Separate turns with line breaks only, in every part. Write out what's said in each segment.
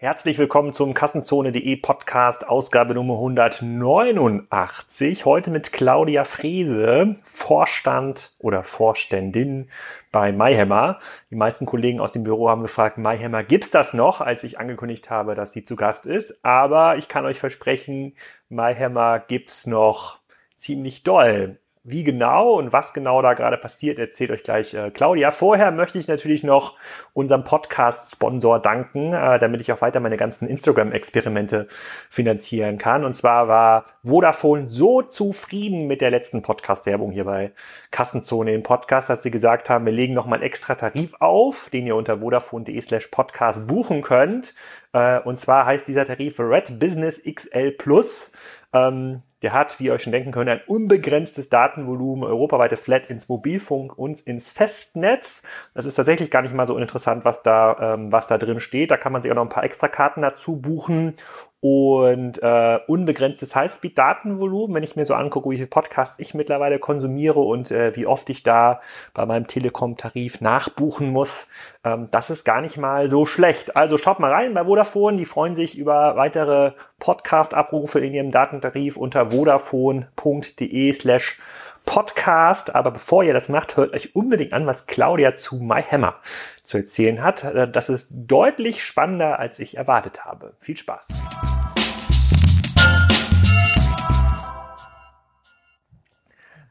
Herzlich willkommen zum Kassenzone.de Podcast, Ausgabe Nummer 189. Heute mit Claudia Frese, Vorstand oder Vorständin bei MyHammer. Die meisten Kollegen aus dem Büro haben gefragt, MyHammer, gibt's das noch, als ich angekündigt habe, dass sie zu Gast ist? Aber ich kann euch versprechen, MyHammer gibt's noch ziemlich doll. Wie genau und was genau da gerade passiert, erzählt euch gleich äh, Claudia. Vorher möchte ich natürlich noch unserem Podcast-Sponsor danken, äh, damit ich auch weiter meine ganzen Instagram-Experimente finanzieren kann. Und zwar war Vodafone so zufrieden mit der letzten Podcast-Werbung hier bei Kassenzone im Podcast, dass sie gesagt haben, wir legen nochmal einen extra Tarif auf, den ihr unter vodafone.de slash podcast buchen könnt. Äh, und zwar heißt dieser Tarif Red Business XL Plus. Ähm, der hat, wie ihr euch schon denken könnt, ein unbegrenztes Datenvolumen, europaweite Flat ins Mobilfunk und ins Festnetz. Das ist tatsächlich gar nicht mal so uninteressant, was da, ähm, was da drin steht. Da kann man sich auch noch ein paar extra Karten dazu buchen und äh, unbegrenztes Highspeed-Datenvolumen, wenn ich mir so angucke, wie viele Podcasts ich mittlerweile konsumiere und äh, wie oft ich da bei meinem Telekom-Tarif nachbuchen muss, ähm, das ist gar nicht mal so schlecht. Also schaut mal rein bei Vodafone, die freuen sich über weitere Podcast-Abrufe in ihrem Datentarif unter vodafone.de slash Podcast. Aber bevor ihr das macht, hört euch unbedingt an, was Claudia zu MyHammer zu erzählen hat. Äh, das ist deutlich spannender, als ich erwartet habe. Viel Spaß.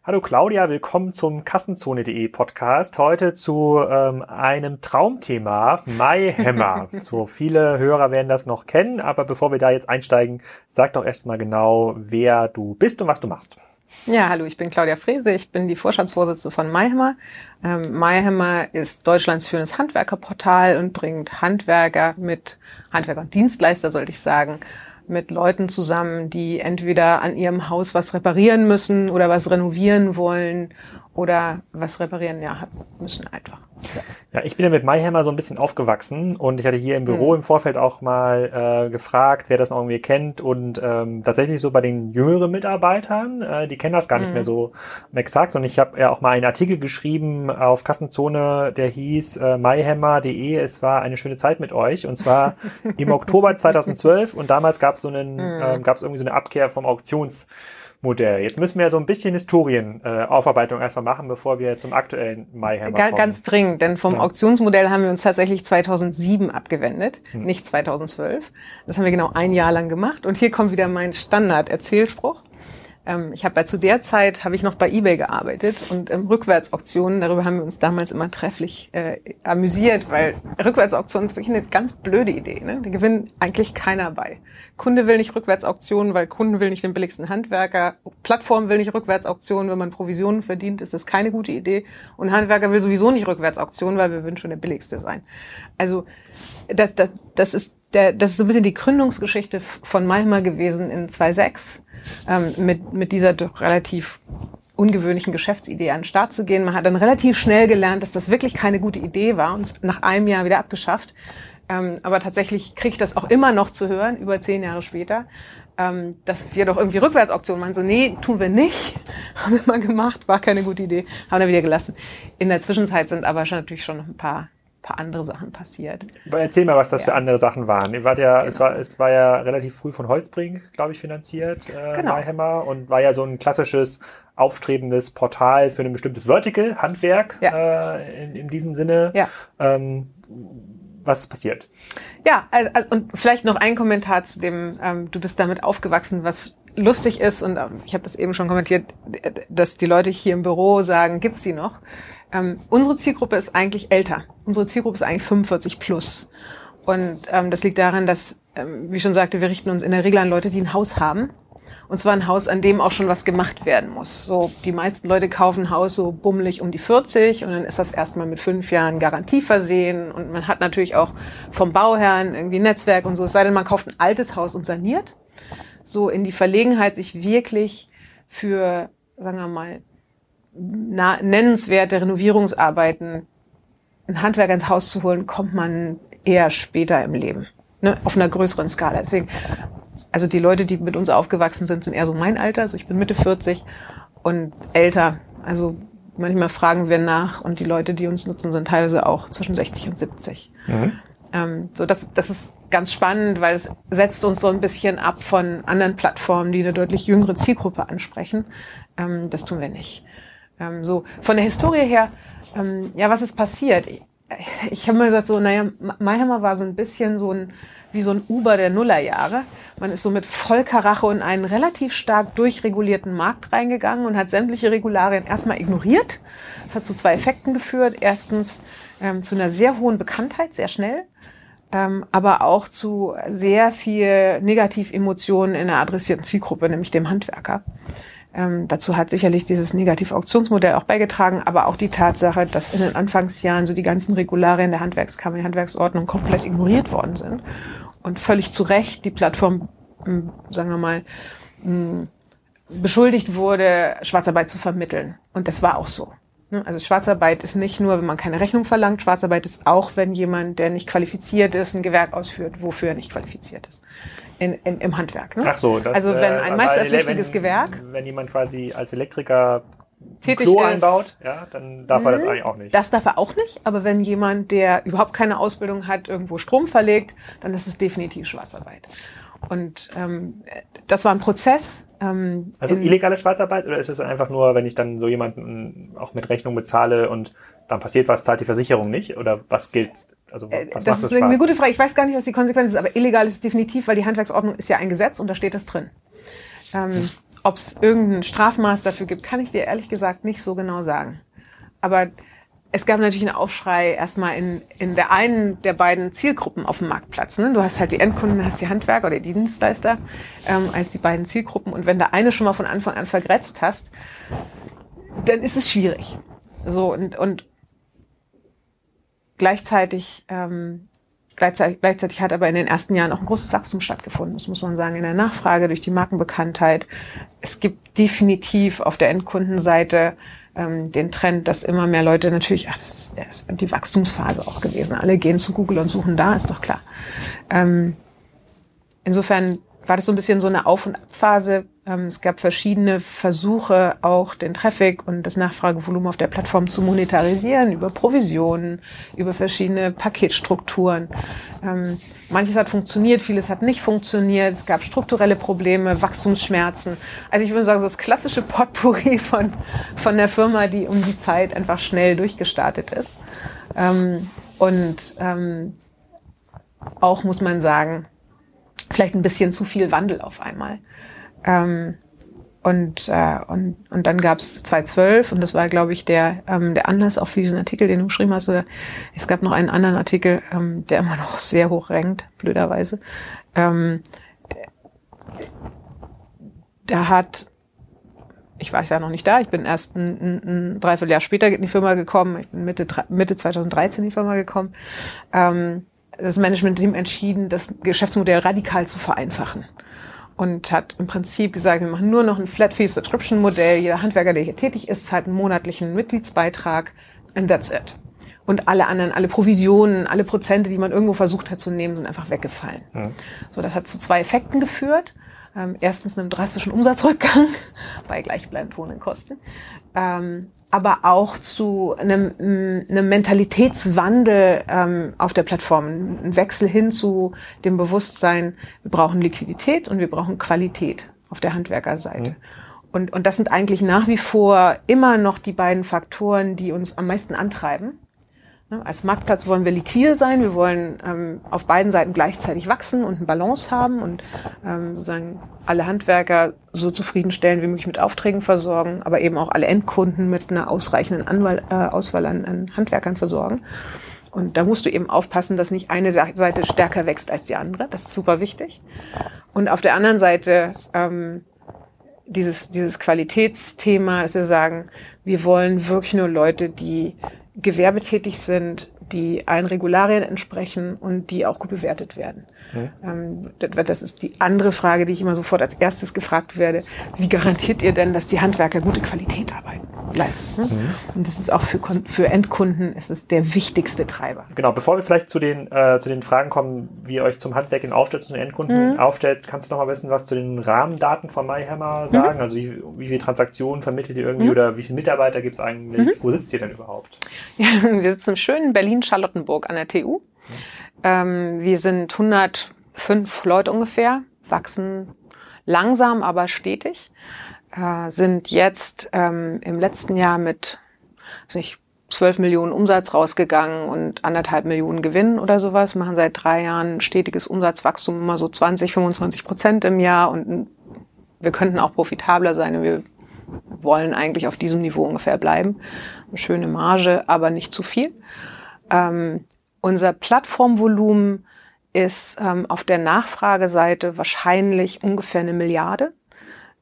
Hallo Claudia, willkommen zum Kassenzone.de Podcast. Heute zu ähm, einem Traumthema, MyHammer. so viele Hörer werden das noch kennen, aber bevor wir da jetzt einsteigen, sag doch erstmal genau, wer du bist und was du machst.
Ja, hallo, ich bin Claudia Frese, ich bin die Vorstandsvorsitzende von MyHammer. Ähm, MyHammer ist Deutschlands führendes Handwerkerportal und bringt Handwerker mit, Handwerker und Dienstleister sollte ich sagen, mit Leuten zusammen, die entweder an ihrem Haus was reparieren müssen oder was renovieren wollen oder was reparieren ja müssen einfach.
Ja. ich bin ja mit MyHammer so ein bisschen aufgewachsen und ich hatte hier im Büro mhm. im Vorfeld auch mal äh, gefragt, wer das irgendwie kennt und ähm, tatsächlich so bei den jüngeren Mitarbeitern, äh, die kennen das gar nicht mehr mhm. so exakt und ich habe ja auch mal einen Artikel geschrieben auf Kassenzone, der hieß äh, myhammer.de, es war eine schöne Zeit mit euch und zwar im Oktober 2012 und damals gab es so einen, mhm. äh, gab es irgendwie so eine Abkehr vom Auktions Modell. Jetzt müssen wir so ein bisschen Historienaufarbeitung äh, erstmal machen, bevor wir zum aktuellen MyHammer kommen.
Ganz dringend, denn vom ja. Auktionsmodell haben wir uns tatsächlich 2007 abgewendet, hm. nicht 2012. Das haben wir genau ein Jahr lang gemacht. Und hier kommt wieder mein Standard-Erzählspruch. Ähm, ich habe bei zu der Zeit habe ich noch bei eBay gearbeitet und ähm, Rückwärtsauktionen, darüber haben wir uns damals immer trefflich äh, amüsiert, weil Rückwärtsauktionen ist wirklich eine ganz blöde Idee. Ne? Da gewinnt eigentlich keiner bei. Kunde will nicht Rückwärtsauktionen, weil Kunden will nicht den billigsten Handwerker. Plattform will nicht Rückwärtsauktionen, wenn man Provisionen verdient, ist das keine gute Idee. Und Handwerker will sowieso nicht Rückwärtsauktionen, weil wir würden schon der billigste sein. Also das, das, das ist der, das ist so ein bisschen die Gründungsgeschichte von Malmer gewesen in 2006 ähm, mit, mit dieser doch relativ ungewöhnlichen Geschäftsidee an den Start zu gehen. Man hat dann relativ schnell gelernt, dass das wirklich keine gute Idee war und nach einem Jahr wieder abgeschafft. Ähm, aber tatsächlich kriege ich das auch immer noch zu hören, über zehn Jahre später, ähm, dass wir doch irgendwie Rückwärtsauktionen machen. So, nee, tun wir nicht. haben wir mal gemacht, war keine gute Idee, haben wir wieder gelassen. In der Zwischenzeit sind aber schon natürlich schon ein paar paar andere Sachen passiert.
Erzähl mal, was das ja. für andere Sachen waren. Ihr wart ja, genau. es, war, es war ja relativ früh von Holzbrink, glaube ich, finanziert, äh, genau. Mayhammer, und war ja so ein klassisches aufstrebendes Portal für ein bestimmtes Vertical, Handwerk ja. äh, in, in diesem Sinne. Ja. Ähm, was ist passiert?
Ja, also, also, und vielleicht noch ein Kommentar zu dem, ähm, du bist damit aufgewachsen, was lustig ist, und ähm, ich habe das eben schon kommentiert, dass die Leute hier im Büro sagen, gibt's die noch? Ähm, unsere Zielgruppe ist eigentlich älter. Unsere Zielgruppe ist eigentlich 45 plus. Und ähm, das liegt daran, dass, ähm, wie schon sagte, wir richten uns in der Regel an Leute, die ein Haus haben. Und zwar ein Haus, an dem auch schon was gemacht werden muss. So, die meisten Leute kaufen ein Haus so bummelig um die 40 und dann ist das erstmal mit fünf Jahren Garantie versehen und man hat natürlich auch vom Bauherrn irgendwie Netzwerk und so. Es sei denn, man kauft ein altes Haus und saniert. So in die Verlegenheit, sich wirklich für, sagen wir mal, nennenswerte Renovierungsarbeiten ein Handwerker ins Haus zu holen, kommt man eher später im Leben, ne, auf einer größeren Skala. Deswegen, also die Leute, die mit uns aufgewachsen sind, sind eher so mein Alter. Also ich bin Mitte 40 und älter. Also manchmal fragen wir nach und die Leute, die uns nutzen, sind teilweise auch zwischen 60 und 70. Mhm. Ähm, so das, das ist ganz spannend, weil es setzt uns so ein bisschen ab von anderen Plattformen, die eine deutlich jüngere Zielgruppe ansprechen. Ähm, das tun wir nicht. Ähm, so von der Historie her, ähm, ja, was ist passiert? Ich, ich habe mir gesagt, so, naja, Mayhammer war so ein bisschen so ein wie so ein Uber der Nullerjahre. Man ist so mit Vollkarache in einen relativ stark durchregulierten Markt reingegangen und hat sämtliche Regularien erstmal ignoriert. Das hat zu zwei Effekten geführt. Erstens ähm, zu einer sehr hohen Bekanntheit, sehr schnell, ähm, aber auch zu sehr viel Negativemotionen in der adressierten Zielgruppe, nämlich dem Handwerker. Ähm, dazu hat sicherlich dieses Negativ-Auktionsmodell auch beigetragen, aber auch die Tatsache, dass in den Anfangsjahren so die ganzen Regularien der Handwerkskammer, die Handwerksordnung komplett ignoriert worden sind und völlig zu Recht die Plattform, hm, sagen wir mal, hm, beschuldigt wurde, Schwarzarbeit zu vermitteln. Und das war auch so. Ne? Also Schwarzarbeit ist nicht nur, wenn man keine Rechnung verlangt, Schwarzarbeit ist auch, wenn jemand, der nicht qualifiziert ist, ein Gewerk ausführt, wofür er nicht qualifiziert ist. In, in, Im Handwerk. Ne?
Ach so, das,
also wenn äh, ein meisterpflichtiges Gewerk.
Wenn jemand quasi als Elektriker tätig Klo ist, einbaut, ja, dann darf er das mhm. eigentlich auch nicht.
Das darf er auch nicht, aber wenn jemand, der überhaupt keine Ausbildung hat, irgendwo Strom verlegt, dann ist es definitiv Schwarzarbeit. Und ähm, das war ein Prozess.
Ähm, also illegale Schwarzarbeit oder ist es einfach nur, wenn ich dann so jemanden auch mit Rechnung bezahle und dann passiert was, zahlt die Versicherung nicht? Oder was gilt? Also
äh, was das ist das eine gute Frage. Ich weiß gar nicht, was die Konsequenz ist, aber illegal ist es definitiv, weil die Handwerksordnung ist ja ein Gesetz und da steht das drin. Ähm, hm. Ob es irgendein Strafmaß dafür gibt, kann ich dir ehrlich gesagt nicht so genau sagen. Aber es gab natürlich einen Aufschrei erstmal in, in der einen der beiden Zielgruppen auf dem Marktplatz. Ne? Du hast halt die Endkunden, hast die Handwerker oder die Dienstleister ähm, als die beiden Zielgruppen. Und wenn da eine schon mal von Anfang an vergrätzt hast, dann ist es schwierig. So und, und gleichzeitig, ähm, gleichzeitig, gleichzeitig hat aber in den ersten Jahren auch ein großes Wachstum stattgefunden. Das muss man sagen in der Nachfrage durch die Markenbekanntheit. Es gibt definitiv auf der Endkundenseite ähm, den Trend, dass immer mehr Leute natürlich, ach, das ist die Wachstumsphase auch gewesen. Alle gehen zu Google und suchen da, ist doch klar. Ähm, insofern war das so ein bisschen so eine Auf- und Abphase. Ähm, es gab verschiedene Versuche, auch den Traffic und das Nachfragevolumen auf der Plattform zu monetarisieren, über Provisionen, über verschiedene Paketstrukturen. Ähm, manches hat funktioniert, vieles hat nicht funktioniert. Es gab strukturelle Probleme, Wachstumsschmerzen. Also ich würde sagen, so das klassische Potpourri von, von der Firma, die um die Zeit einfach schnell durchgestartet ist. Ähm, und auch muss man sagen, vielleicht ein bisschen zu viel Wandel auf einmal. Ähm, und, äh, und, und dann gab es 2012 und das war, glaube ich, der, ähm, der Anlass auch für diesen Artikel, den du geschrieben hast. Oder es gab noch einen anderen Artikel, ähm, der immer noch sehr hoch rankt, blöderweise. Ähm, da hat, ich war ja noch nicht da, ich bin erst ein, ein, ein Dreivierteljahr später in die Firma gekommen, ich bin Mitte, Mitte 2013 in die Firma gekommen. Ähm, das Management-Team entschieden, das Geschäftsmodell radikal zu vereinfachen. Und hat im Prinzip gesagt, wir machen nur noch ein Flat-Fee-Subscription-Modell. Jeder Handwerker, der hier tätig ist, zahlt einen monatlichen Mitgliedsbeitrag and that's it. Und alle anderen, alle Provisionen, alle Prozente, die man irgendwo versucht hat zu nehmen, sind einfach weggefallen. Ja. So, das hat zu zwei Effekten geführt. Ähm, erstens einem drastischen Umsatzrückgang bei gleichbleibend hohen Kosten. Ähm, aber auch zu einem, einem Mentalitätswandel ähm, auf der Plattform, ein Wechsel hin zu dem Bewusstsein, wir brauchen Liquidität und wir brauchen Qualität auf der Handwerkerseite. Mhm. Und, und das sind eigentlich nach wie vor immer noch die beiden Faktoren, die uns am meisten antreiben. Ne, als Marktplatz wollen wir liquide sein, wir wollen ähm, auf beiden Seiten gleichzeitig wachsen und eine Balance haben und ähm, sozusagen alle Handwerker so zufriedenstellen wie möglich mit Aufträgen versorgen, aber eben auch alle Endkunden mit einer ausreichenden Anwahl, äh, Auswahl an, an Handwerkern versorgen. Und da musst du eben aufpassen, dass nicht eine Seite stärker wächst als die andere. Das ist super wichtig. Und auf der anderen Seite ähm, dieses, dieses Qualitätsthema, dass wir sagen, wir wollen wirklich nur Leute, die gewerbetätig sind, die allen Regularien entsprechen und die auch gut bewertet werden. Mhm. Das ist die andere Frage, die ich immer sofort als erstes gefragt werde. Wie garantiert ihr denn, dass die Handwerker gute Qualität arbeiten, leisten? Mhm. Und das ist auch für, für Endkunden ist es der wichtigste Treiber.
Genau, bevor wir vielleicht zu den, äh, zu den Fragen kommen, wie ihr euch zum Handwerk in aufstellt, zu den Endkunden mhm. aufstellt, kannst du noch mal wissen, was zu den Rahmendaten von MyHammer sagen? Mhm. Also wie, wie viele Transaktionen vermittelt ihr irgendwie mhm. oder wie viele Mitarbeiter gibt es eigentlich? Mhm. Wo sitzt ihr denn überhaupt?
Ja, wir sitzen im schönen Berlin-Charlottenburg an der TU. Ähm, wir sind 105 Leute ungefähr, wachsen langsam, aber stetig. Äh, sind jetzt ähm, im letzten Jahr mit nicht, 12 Millionen Umsatz rausgegangen und anderthalb Millionen Gewinn oder sowas, machen seit drei Jahren stetiges Umsatzwachstum, immer so 20, 25 Prozent im Jahr und wir könnten auch profitabler sein. Wir wollen eigentlich auf diesem Niveau ungefähr bleiben. Eine schöne Marge, aber nicht zu viel. Ähm, unser Plattformvolumen ist ähm, auf der Nachfrageseite wahrscheinlich ungefähr eine Milliarde.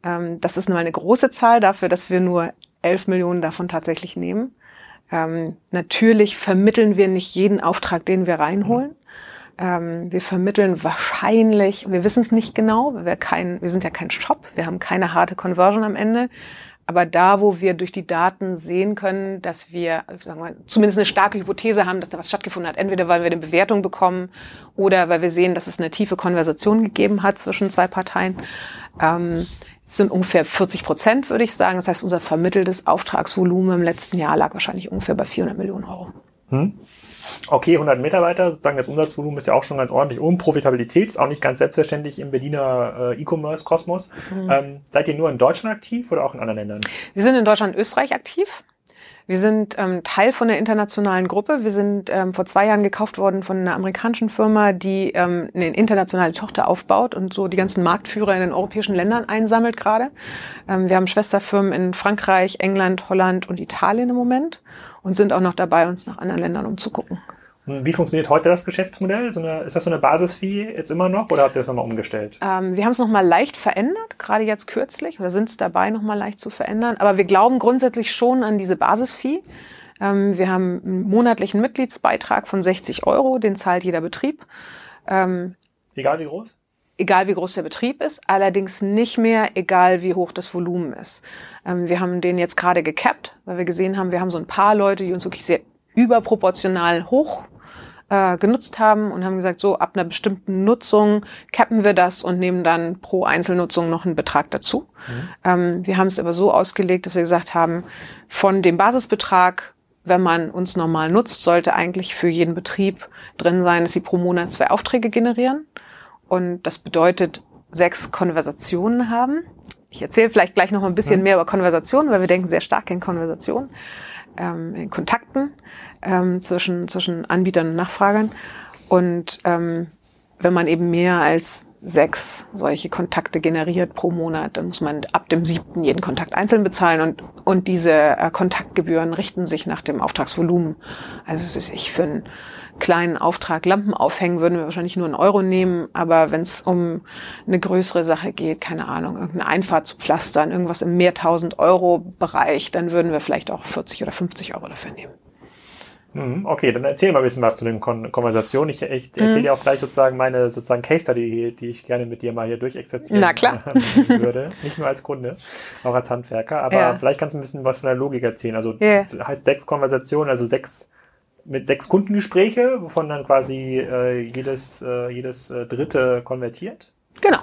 Ähm, das ist mal eine große Zahl dafür, dass wir nur 11 Millionen davon tatsächlich nehmen. Ähm, natürlich vermitteln wir nicht jeden Auftrag, den wir reinholen. Ähm, wir vermitteln wahrscheinlich, wir wissen es nicht genau, wir, kein, wir sind ja kein Shop, wir haben keine harte Conversion am Ende. Aber da, wo wir durch die Daten sehen können, dass wir, sagen wir, zumindest eine starke Hypothese haben, dass da was stattgefunden hat, entweder weil wir eine Bewertung bekommen oder weil wir sehen, dass es eine tiefe Konversation gegeben hat zwischen zwei Parteien, ähm, sind ungefähr 40 Prozent, würde ich sagen. Das heißt, unser vermitteltes Auftragsvolumen im letzten Jahr lag wahrscheinlich ungefähr bei 400 Millionen Euro. Hm.
Okay, 100 Mitarbeiter, sozusagen das Umsatzvolumen ist ja auch schon ganz ordentlich. Und Profitabilität ist auch nicht ganz selbstverständlich im Berliner äh, E-Commerce-Kosmos. Mhm. Ähm, seid ihr nur in Deutschland aktiv oder auch in anderen Ländern?
Wir sind in Deutschland und Österreich aktiv. Wir sind ähm, Teil von der internationalen Gruppe. Wir sind ähm, vor zwei Jahren gekauft worden von einer amerikanischen Firma, die ähm, eine internationale Tochter aufbaut und so die ganzen Marktführer in den europäischen Ländern einsammelt gerade. Ähm, wir haben Schwesterfirmen in Frankreich, England, Holland und Italien im Moment und sind auch noch dabei, uns nach anderen Ländern umzugucken.
Wie funktioniert heute das Geschäftsmodell? So eine, ist das so eine Basisfee jetzt immer noch oder habt ihr das nochmal umgestellt?
Ähm, wir haben es nochmal leicht verändert, gerade jetzt kürzlich, oder sind es dabei, nochmal leicht zu verändern. Aber wir glauben grundsätzlich schon an diese Basisfee. Ähm, wir haben einen monatlichen Mitgliedsbeitrag von 60 Euro, den zahlt jeder Betrieb.
Ähm, egal wie groß?
Egal wie groß der Betrieb ist, allerdings nicht mehr, egal wie hoch das Volumen ist. Ähm, wir haben den jetzt gerade gekappt, weil wir gesehen haben, wir haben so ein paar Leute, die uns wirklich sehr überproportional hoch äh, genutzt haben und haben gesagt, so ab einer bestimmten Nutzung cappen wir das und nehmen dann pro Einzelnutzung noch einen Betrag dazu. Mhm. Ähm, wir haben es aber so ausgelegt, dass wir gesagt haben, von dem Basisbetrag, wenn man uns normal nutzt, sollte eigentlich für jeden Betrieb drin sein, dass sie pro Monat zwei Aufträge generieren. Und das bedeutet, sechs Konversationen haben. Ich erzähle vielleicht gleich noch ein bisschen mhm. mehr über Konversationen, weil wir denken sehr stark in Konversationen, ähm, in Kontakten ähm, zwischen, zwischen Anbietern und Nachfragern. Und ähm, wenn man eben mehr als sechs solche Kontakte generiert pro Monat, dann muss man ab dem siebten jeden Kontakt einzeln bezahlen und, und diese äh, Kontaktgebühren richten sich nach dem Auftragsvolumen. Also es ist ich für einen kleinen Auftrag Lampen aufhängen, würden wir wahrscheinlich nur einen Euro nehmen, aber wenn es um eine größere Sache geht, keine Ahnung, irgendeine Einfahrt zu pflastern, irgendwas im mehrtausend Euro Bereich, dann würden wir vielleicht auch 40 oder 50 Euro dafür nehmen.
Mhm, okay, dann erzähl mal ein bisschen was zu den Kon Konversationen. Ich, ich erzähle mhm. dir auch gleich sozusagen meine sozusagen Case Study, die ich gerne mit dir mal hier durchexerzieren
Na klar.
würde. Nicht nur als Kunde, auch als Handwerker. Aber ja. vielleicht kannst du ein bisschen was von der Logik erzählen. Also yeah. heißt sechs Konversationen, also sechs mit sechs Kundengespräche, wovon dann quasi äh, jedes, äh, jedes äh, dritte konvertiert.
Genau.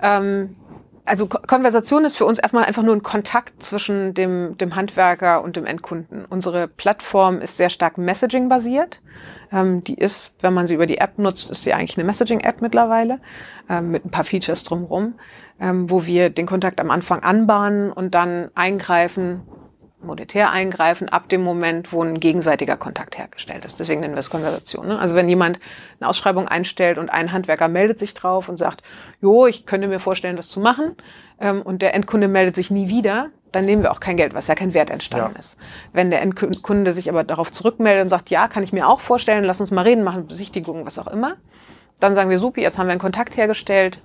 Ähm, also Konversation ist für uns erstmal einfach nur ein Kontakt zwischen dem, dem Handwerker und dem Endkunden. Unsere Plattform ist sehr stark Messaging-basiert. Ähm, die ist, wenn man sie über die App nutzt, ist sie eigentlich eine Messaging-App mittlerweile ähm, mit ein paar Features drumherum, ähm, wo wir den Kontakt am Anfang anbahnen und dann eingreifen, monetär eingreifen ab dem Moment, wo ein gegenseitiger Kontakt hergestellt ist. Deswegen nennen wir es Konversation. Ne? Also wenn jemand eine Ausschreibung einstellt und ein Handwerker meldet sich drauf und sagt, jo, ich könnte mir vorstellen, das zu machen, ähm, und der Endkunde meldet sich nie wieder, dann nehmen wir auch kein Geld, was ja kein Wert entstanden ja. ist. Wenn der Endkunde sich aber darauf zurückmeldet und sagt, ja, kann ich mir auch vorstellen, lass uns mal reden, machen Besichtigungen, was auch immer, dann sagen wir, supi, jetzt haben wir einen Kontakt hergestellt,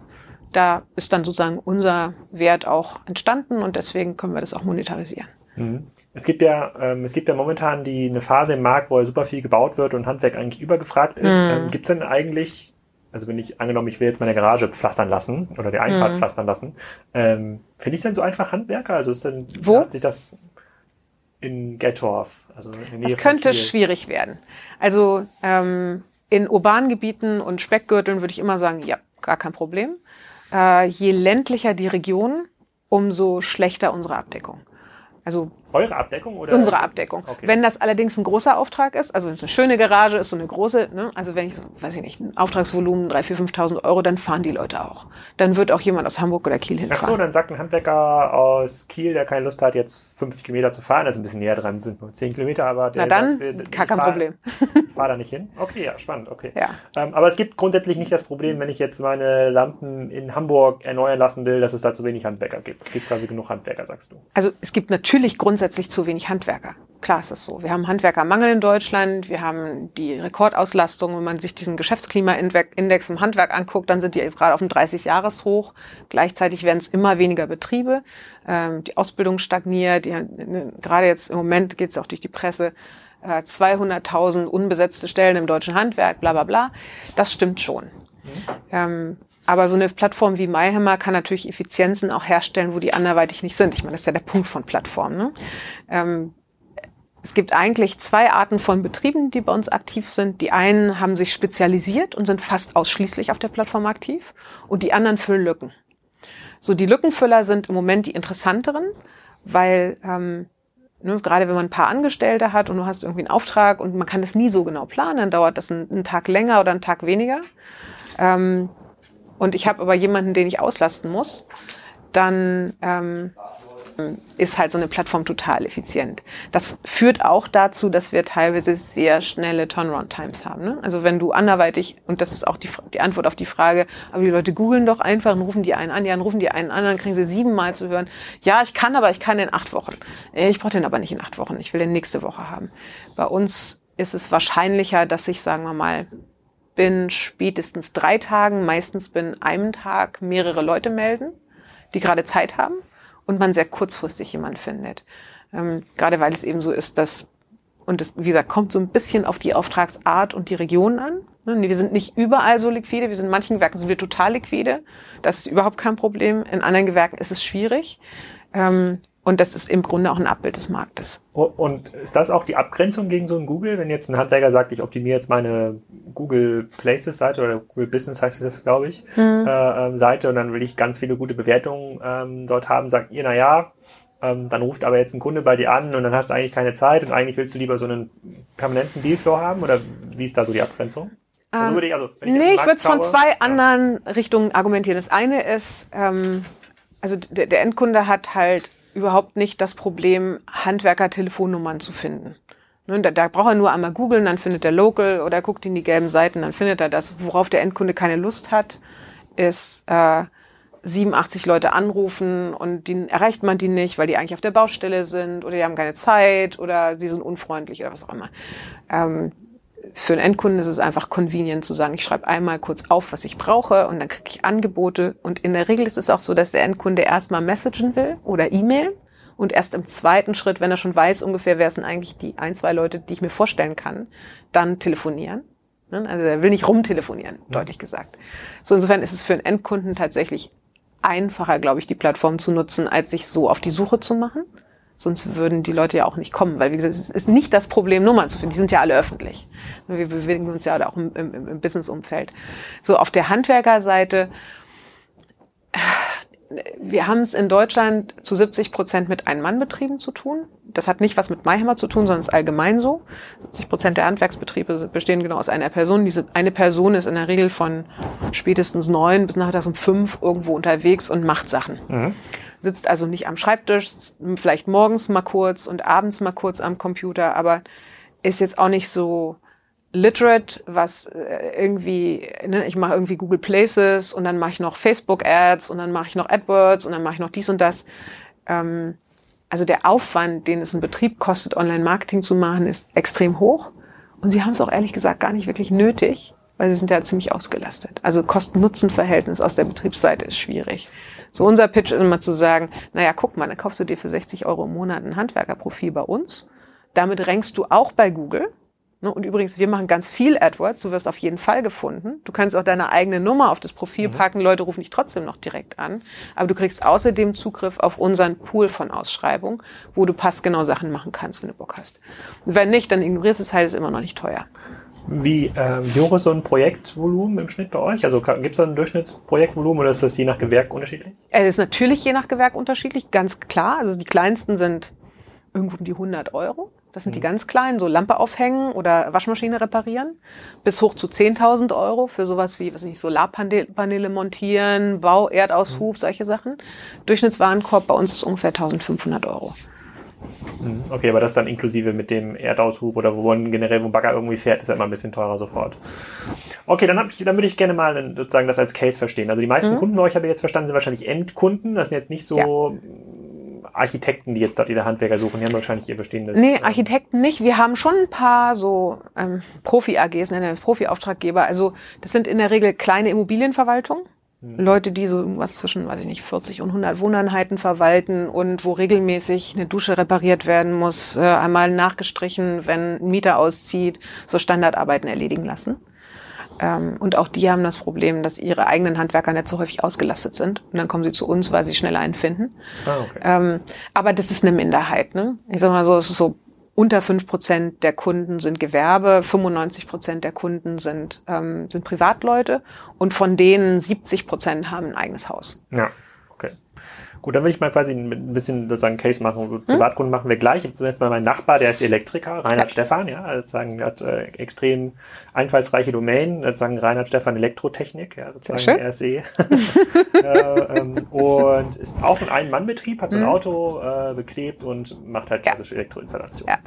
da ist dann sozusagen unser Wert auch entstanden und deswegen können wir das auch monetarisieren.
Mhm. Es gibt ja, ähm, es gibt ja momentan die eine Phase im Markt, wo super viel gebaut wird und Handwerk eigentlich übergefragt ist. Mhm. Ähm, gibt es denn eigentlich, also wenn ich angenommen, ich will jetzt meine Garage pflastern lassen oder die Einfahrt mhm. pflastern lassen, ähm, finde ich denn so einfach Handwerker? Also ist denn,
wo
hat sich das in Gettorf,
also in der Nähe Das könnte schwierig werden. Also ähm, in urbanen Gebieten und Speckgürteln würde ich immer sagen, ja, gar kein Problem. Äh, je ländlicher die Region, umso schlechter unsere Abdeckung. Also
Eure Abdeckung oder?
Unsere Abdeckung. Okay. Wenn das allerdings ein großer Auftrag ist, also wenn es eine schöne Garage ist, so eine große, ne, also wenn ich, weiß ich nicht, ein Auftragsvolumen 3.000, 4.000, 5.000 Euro, dann fahren die Leute auch. Dann wird auch jemand aus Hamburg oder Kiel hinfahren.
Ach so, dann sagt ein Handwerker aus Kiel, der keine Lust hat, jetzt 50 Kilometer zu fahren, also ein bisschen näher dran, sind nur 10 Kilometer, aber
der Na dann, sagt, gar kein fahr, Problem.
ich fahre da nicht hin. Okay, ja, spannend, okay. Ja. Ähm, aber es gibt grundsätzlich nicht das Problem, wenn ich jetzt meine Lampen in Hamburg erneuern lassen will, dass es da zu wenig Handwerker gibt. Es gibt quasi genug Handwerker, sagst du.
Also es gibt natürlich grundsätzlich zu wenig Handwerker. Klar ist das so. Wir haben Handwerkermangel in Deutschland, wir haben die Rekordauslastung. Wenn man sich diesen Geschäftsklimaindex im Handwerk anguckt, dann sind die jetzt gerade auf dem 30-Jahres-Hoch. Gleichzeitig werden es immer weniger Betriebe. Ähm, die Ausbildung stagniert. Ne, gerade jetzt im Moment geht es auch durch die Presse. 200.000 äh, unbesetzte Stellen im deutschen Handwerk, bla bla bla. Das stimmt schon. Mhm. Aber so eine Plattform wie MyHammer kann natürlich Effizienzen auch herstellen, wo die anderweitig nicht sind. Ich meine, das ist ja der Punkt von Plattformen. Ne? Ähm, es gibt eigentlich zwei Arten von Betrieben, die bei uns aktiv sind. Die einen haben sich spezialisiert und sind fast ausschließlich auf der Plattform aktiv und die anderen füllen Lücken. So, die Lückenfüller sind im Moment die interessanteren, weil ähm, ne, gerade wenn man ein paar Angestellte hat und du hast irgendwie einen Auftrag und man kann das nie so genau planen, dann dauert das einen, einen Tag länger oder einen Tag weniger. Ähm, und ich habe aber jemanden, den ich auslasten muss, dann ähm, ist halt so eine Plattform total effizient. Das führt auch dazu, dass wir teilweise sehr schnelle Turnaround-Times haben. Ne? Also wenn du anderweitig, und das ist auch die, die Antwort auf die Frage, aber die Leute googeln doch einfach und rufen die einen an, ja, dann rufen die einen an, dann kriegen sie siebenmal zu hören, ja, ich kann, aber ich kann in acht Wochen. Ich brauche den aber nicht in acht Wochen, ich will den nächste Woche haben. Bei uns ist es wahrscheinlicher, dass ich, sagen wir mal, bin spätestens drei Tagen, meistens bin einem Tag mehrere Leute melden, die gerade Zeit haben und man sehr kurzfristig jemand findet. Ähm, gerade weil es eben so ist, dass, und es, wie gesagt, kommt so ein bisschen auf die Auftragsart und die Region an. Ne, wir sind nicht überall so liquide, wir sind in manchen Gewerken sind wir total liquide. Das ist überhaupt kein Problem. In anderen Gewerken ist es schwierig. Ähm, und das ist im Grunde auch ein Abbild des Marktes.
Und ist das auch die Abgrenzung gegen so ein Google, wenn jetzt ein Handwerker sagt, ich optimiere jetzt meine Google Places Seite oder Google Business heißt das, glaube ich, mhm. äh, ähm, Seite und dann will ich ganz viele gute Bewertungen ähm, dort haben, sagt ihr, na ja, ähm, dann ruft aber jetzt ein Kunde bei dir an und dann hast du eigentlich keine Zeit und eigentlich willst du lieber so einen permanenten Dealflow haben oder wie ist da so die Abgrenzung?
Also würde ich, also, ich nee, ich würde es von zwei ja. anderen Richtungen argumentieren. Das eine ist, ähm, also der, der Endkunde hat halt überhaupt nicht das Problem, Handwerker-Telefonnummern zu finden. Ne, da, da braucht er nur einmal googeln, dann findet er Local oder guckt in die gelben Seiten, dann findet er das. Worauf der Endkunde keine Lust hat, ist äh, 87 Leute anrufen und die, erreicht man die nicht, weil die eigentlich auf der Baustelle sind oder die haben keine Zeit oder sie sind unfreundlich oder was auch immer. Ähm, für einen Endkunden ist es einfach convenient zu sagen, ich schreibe einmal kurz auf, was ich brauche und dann kriege ich Angebote. Und in der Regel ist es auch so, dass der Endkunde erstmal messagen will oder E-Mail und erst im zweiten Schritt, wenn er schon weiß ungefähr, wer sind eigentlich die ein, zwei Leute, die ich mir vorstellen kann, dann telefonieren. Ne? Also er will nicht rumtelefonieren, ja. deutlich gesagt. So insofern ist es für einen Endkunden tatsächlich einfacher, glaube ich, die Plattform zu nutzen, als sich so auf die Suche zu machen. Sonst würden die Leute ja auch nicht kommen, weil wie gesagt, es ist nicht das Problem, Nummern zu finden. Die sind ja alle öffentlich. Wir bewegen uns ja auch im, im, im Businessumfeld. So auf der Handwerkerseite, wir haben es in Deutschland zu 70 Prozent mit Ein-Mann-Betrieben zu tun. Das hat nicht was mit Mayhammer zu tun, sondern ist allgemein so. 70 Prozent der Handwerksbetriebe bestehen genau aus einer Person. Diese eine Person ist in der Regel von spätestens neun bis nachmittags um fünf irgendwo unterwegs und macht Sachen. Mhm sitzt also nicht am Schreibtisch, vielleicht morgens mal kurz und abends mal kurz am Computer, aber ist jetzt auch nicht so literate, was äh, irgendwie, ne, ich mache irgendwie Google Places und dann mache ich noch Facebook Ads und dann mache ich noch AdWords und dann mache ich noch dies und das. Ähm, also der Aufwand, den es ein Betrieb kostet, Online-Marketing zu machen, ist extrem hoch. Und sie haben es auch ehrlich gesagt gar nicht wirklich nötig, weil sie sind ja ziemlich ausgelastet. Also Kosten-Nutzen-Verhältnis aus der Betriebsseite ist schwierig. So unser Pitch ist immer zu sagen, naja, guck mal, dann kaufst du dir für 60 Euro im Monat ein Handwerkerprofil bei uns. Damit rankst du auch bei Google. Ne, und übrigens, wir machen ganz viel AdWords. Du wirst auf jeden Fall gefunden. Du kannst auch deine eigene Nummer auf das Profil mhm. packen. Leute rufen dich trotzdem noch direkt an. Aber du kriegst außerdem Zugriff auf unseren Pool von Ausschreibungen, wo du passgenau Sachen machen kannst, wenn du Bock hast. wenn nicht, dann ignorierst es halt, ist immer noch nicht teuer.
Wie, äh, wie hoch ist so ein Projektvolumen im Schnitt bei euch? Also gibt es da ein Durchschnittsprojektvolumen oder ist das je nach Gewerk unterschiedlich?
Es ist natürlich je nach Gewerk unterschiedlich, ganz klar. Also die kleinsten sind irgendwo um die 100 Euro. Das sind die ganz kleinen, so Lampe aufhängen oder Waschmaschine reparieren, bis hoch zu 10.000 Euro für sowas wie, was nicht, Solarpaneele montieren, Bau, Erdaushub, solche Sachen. Durchschnittswarenkorb bei uns ist ungefähr 1.500 Euro.
Hm, Okay, aber das dann inklusive mit dem Erdaushub oder wo man generell, wo ein Bagger irgendwie fährt, ist ja immer ein bisschen teurer sofort. Okay, dann, ich, dann würde ich gerne mal sozusagen das als Case verstehen. Also die meisten
Mhm.
Kunden bei euch, habe ich jetzt verstanden, sind wahrscheinlich Endkunden. Das sind jetzt nicht so Architekten, die jetzt dort ihre Handwerker suchen. Die haben wahrscheinlich ihr bestehendes.
Nee,
ähm,
Architekten nicht. Wir haben schon ein paar so ähm, Profi-AGs, nennen wir das Profi-Auftraggeber. Also das sind in der Regel kleine Immobilienverwaltungen. Leute, die so irgendwas zwischen, weiß ich nicht, 40 und 100 Wohneinheiten verwalten und wo regelmäßig eine Dusche repariert werden muss, äh, einmal nachgestrichen, wenn ein Mieter auszieht, so Standardarbeiten erledigen lassen. Ähm, und auch die haben das Problem, dass ihre eigenen Handwerker nicht so häufig ausgelastet sind. Und dann kommen sie zu uns, weil sie schneller einen finden.
Ah, okay.
Ähm, aber das ist eine Minderheit. Ne? Ich sag mal so, es ist so unter fünf Prozent der Kunden sind Gewerbe, 95 Prozent der Kunden sind, ähm, sind Privatleute und von denen 70 Prozent haben ein eigenes Haus.
Ja. Gut, dann will ich mal quasi ein bisschen sozusagen Case machen. Privatkunden machen wir gleich. Zunächst mal mein Nachbar, der ist Elektriker, Reinhard
Ja.
Stefan, ja, sozusagen, der hat äh, extrem einfallsreiche Domain, sozusagen Reinhard Stefan Elektrotechnik, ja, sozusagen
Sehr schön.
RSE. äh, ähm, und ist auch ein Ein-Mann-Betrieb, hat so ein Auto äh, beklebt und macht halt
Mhm. Ja.
klassische Elektroinstallation.
Ja.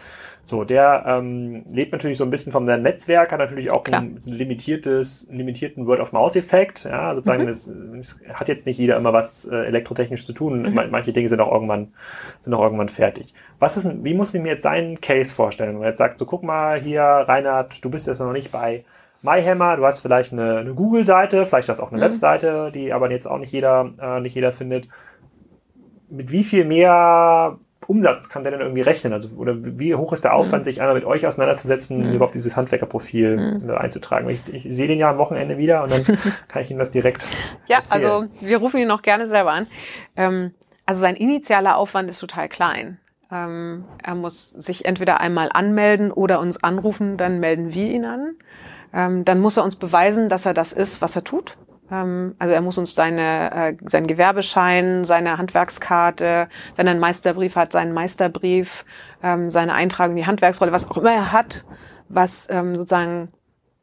So, der ähm, lebt natürlich so ein bisschen vom Netzwerk, hat natürlich auch
Klar.
ein limitiertes, einen limitierten Word-of-Mouth-Effekt. Ja, sozusagen,
Mhm.
das, es hat jetzt nicht jeder immer was äh, elektrotechnisch zu tun.
Mhm.
Ma- Manche Dinge sind auch irgendwann, sind auch irgendwann fertig. Was ist, wie muss ich mir jetzt seinen Case vorstellen? Wenn man jetzt sagt, so guck mal hier, Reinhard, du bist jetzt noch nicht bei MyHammer, du hast vielleicht eine, eine Google-Seite, vielleicht hast du auch eine
Mhm.
Webseite, die aber jetzt auch nicht jeder, äh, nicht jeder findet. Mit wie viel mehr Umsatz kann der denn irgendwie rechnen? Also, oder wie hoch ist der
Mhm.
Aufwand, sich einmal mit euch auseinanderzusetzen, überhaupt dieses Handwerkerprofil
Mhm.
einzutragen? Ich, ich sehe den ja am Wochenende wieder und dann kann ich ihm das direkt
Ja,
erzählen.
also wir rufen ihn noch gerne selber an. Ähm, also sein initialer Aufwand ist total klein. Ähm, er muss sich entweder einmal anmelden oder uns anrufen, dann melden wir ihn an. Ähm, dann muss er uns beweisen, dass er das ist, was er tut. Ähm, also er muss uns seine, äh, seinen Gewerbeschein, seine Handwerkskarte, wenn er einen Meisterbrief hat, seinen Meisterbrief, ähm, seine Eintragung in die Handwerksrolle, was auch immer er hat, was ähm, sozusagen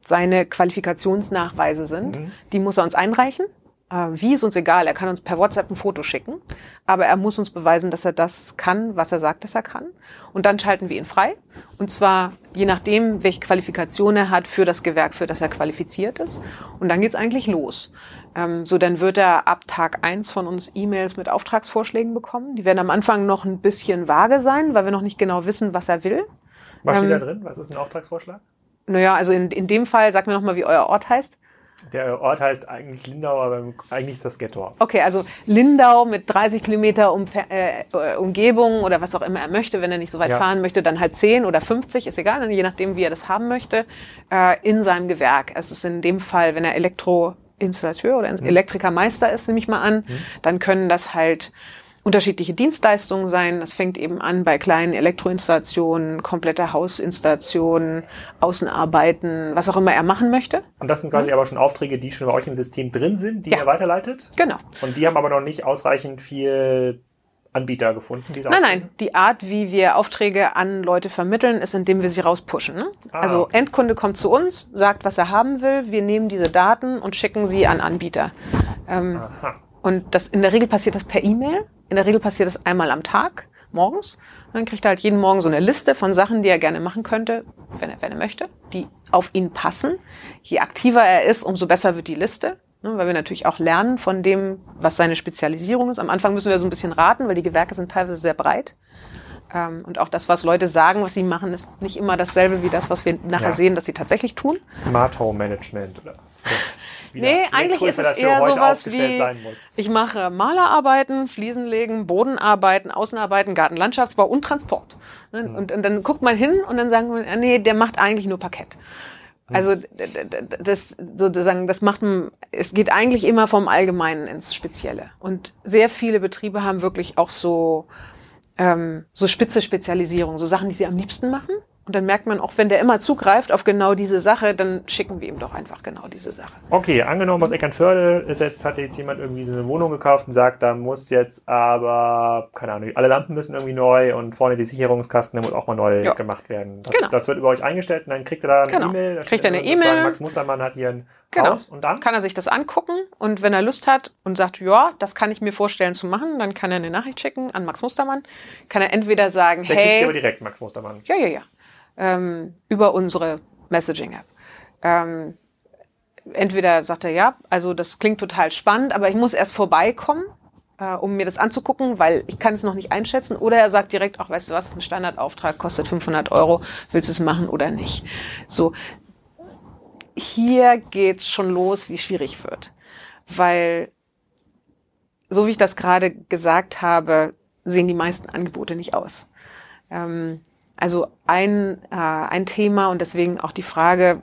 seine Qualifikationsnachweise sind,
Mhm.
die muss er uns einreichen. Äh, wie ist uns egal, er kann uns per WhatsApp ein Foto schicken, aber er muss uns beweisen, dass er das kann, was er sagt, dass er kann. Und dann schalten wir ihn frei. Und zwar je nachdem, welche Qualifikation er hat für das Gewerk, für das er qualifiziert ist. Und dann geht's eigentlich los. Ähm, so, dann wird er ab Tag eins von uns E-Mails mit Auftragsvorschlägen bekommen. Die werden am Anfang noch ein bisschen vage sein, weil wir noch nicht genau wissen, was er will.
Was steht da
ähm,
drin? Was ist ein Auftragsvorschlag?
Naja, also in, in dem Fall, sag mir nochmal, wie euer Ort heißt.
Der Ort heißt eigentlich Lindau, aber eigentlich ist das Ghetto.
Okay, also Lindau mit 30 Kilometer Umfe äh, Umgebung oder was auch immer er möchte, wenn er nicht so weit
Ja.
fahren möchte, dann halt 10 oder 50, ist egal, je nachdem, wie er das haben möchte, äh, in seinem Gewerk. Es ist in dem Fall, wenn er Elektroinstallateur oder Elektrikermeister ist, nehme ich mal an, dann können das halt unterschiedliche Dienstleistungen sein. Das fängt eben an bei kleinen Elektroinstallationen, komplette Hausinstallationen, Außenarbeiten, was auch immer er machen möchte.
Und das sind quasi aber schon Aufträge, die schon bei euch im System drin sind, die
Ja.
ihr weiterleitet.
Genau.
Und die haben aber noch nicht ausreichend viel Anbieter gefunden.
Nein,
Aufträge?
nein. Die Art, wie wir Aufträge an Leute vermitteln, ist, indem wir sie rauspushen. Ne?
Ah,
also
okay.
Endkunde kommt zu uns, sagt, was er haben will. Wir nehmen diese Daten und schicken sie an Anbieter. Ähm,
Aha.
Und das in der Regel passiert das per E-Mail. In der Regel passiert das einmal am Tag, morgens. Dann kriegt er halt jeden Morgen so eine Liste von Sachen, die er gerne machen könnte, wenn er, wenn er möchte, die auf ihn passen. Je aktiver er ist, umso besser wird die Liste. Ne, weil wir natürlich auch lernen von dem, was seine Spezialisierung ist. Am Anfang müssen wir so ein bisschen raten, weil die Gewerke sind teilweise sehr breit. Ähm, und auch das, was Leute sagen, was sie machen, ist nicht immer dasselbe wie das, was wir nachher
Ja.
sehen, dass sie tatsächlich tun.
Smart Home Management oder das,
Nee, eigentlich ist es eher sowas wie, ich mache Malerarbeiten, Fliesenlegen, Bodenarbeiten, Außenarbeiten, Gartenlandschaftsbau und Transport. Ne?
Hm.
Und, und dann guckt man hin und dann sagen wir, äh, nee, der macht eigentlich nur Parkett.
Hm.
Also das sozusagen, das macht ein, es geht eigentlich immer vom Allgemeinen ins Spezielle. Und sehr viele Betriebe haben wirklich auch so ähm, so spitze Spezialisierung, so Sachen, die sie am liebsten machen. Und dann merkt man auch, wenn der immer zugreift auf genau diese Sache, dann schicken wir ihm doch einfach genau diese Sache.
Okay, angenommen aus Eckernförde ist jetzt, hat jetzt jemand irgendwie so eine Wohnung gekauft und sagt, da muss jetzt aber, keine Ahnung, alle Lampen müssen irgendwie neu und vorne die Sicherungskasten, der muss auch mal neu ja. gemacht werden. Das, genau. das wird über euch eingestellt und dann kriegt er da eine genau. E-Mail.
Kriegt er eine E-Mail.
Max Mustermann hat hier ein
genau. Haus und dann? Kann er sich das angucken und wenn er Lust hat und sagt, ja, das kann ich mir vorstellen zu machen, dann kann er eine Nachricht schicken an Max Mustermann. Kann er entweder sagen,
der
hey.
Kriegt aber direkt Max Mustermann.
Ja, ja, ja ähm, über unsere Messaging-App. Ähm, entweder sagt er, ja, also das klingt total spannend, aber ich muss erst vorbeikommen, äh, um mir das anzugucken, weil ich kann es noch nicht einschätzen. Oder er sagt direkt, ach, weißt du was, ein Standardauftrag kostet 500 Euro, willst du es machen oder nicht? So, hier geht's schon los, wie schwierig wird. Weil, so wie ich das gerade gesagt habe, sehen die meisten Angebote nicht aus. Ähm, also ein, äh, ein Thema und deswegen auch die Frage,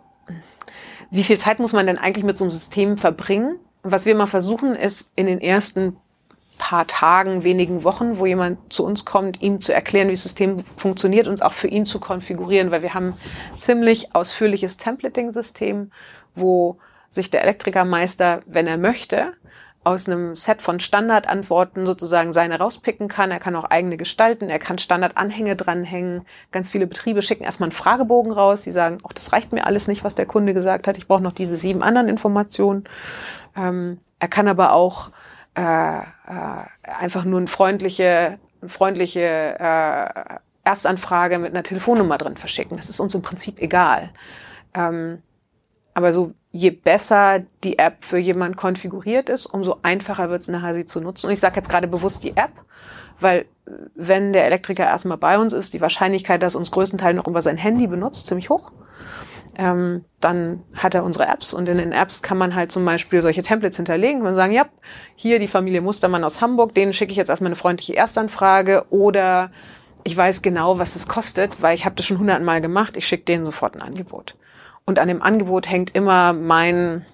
wie viel Zeit muss man denn eigentlich mit so einem System verbringen? Was wir mal versuchen, ist in den ersten paar Tagen, wenigen Wochen, wo jemand zu uns kommt, ihm zu erklären, wie das System funktioniert, uns auch für ihn zu konfigurieren, weil wir haben ziemlich ausführliches Templating-System, wo sich der Elektrikermeister, wenn er möchte, aus einem Set von Standardantworten sozusagen seine rauspicken kann. Er kann auch eigene gestalten, er kann Standardanhänge dranhängen. Ganz viele Betriebe schicken erstmal einen Fragebogen raus. Die sagen, ach, das reicht mir alles nicht, was der Kunde gesagt hat. Ich brauche noch diese sieben anderen Informationen. Ähm, er kann aber auch äh, äh, einfach nur eine freundliche, freundliche äh, Erstanfrage mit einer Telefonnummer drin verschicken. Das ist uns im Prinzip egal. Ähm, aber so je besser die App für jemanden konfiguriert ist, umso einfacher wird es nachher sie zu nutzen. Und ich sage jetzt gerade bewusst die App, weil wenn der Elektriker erstmal bei uns ist, die Wahrscheinlichkeit, dass uns größtenteils noch über sein Handy benutzt, ziemlich hoch. Ähm, dann hat er unsere Apps und in den Apps kann man halt zum Beispiel solche Templates hinterlegen und sagen, ja, hier die Familie Mustermann aus Hamburg, denen schicke ich jetzt erstmal eine freundliche Erstanfrage oder ich weiß genau, was es kostet, weil ich habe das schon hundertmal gemacht, ich schicke denen sofort ein Angebot. Und an dem Angebot hängt immer mein,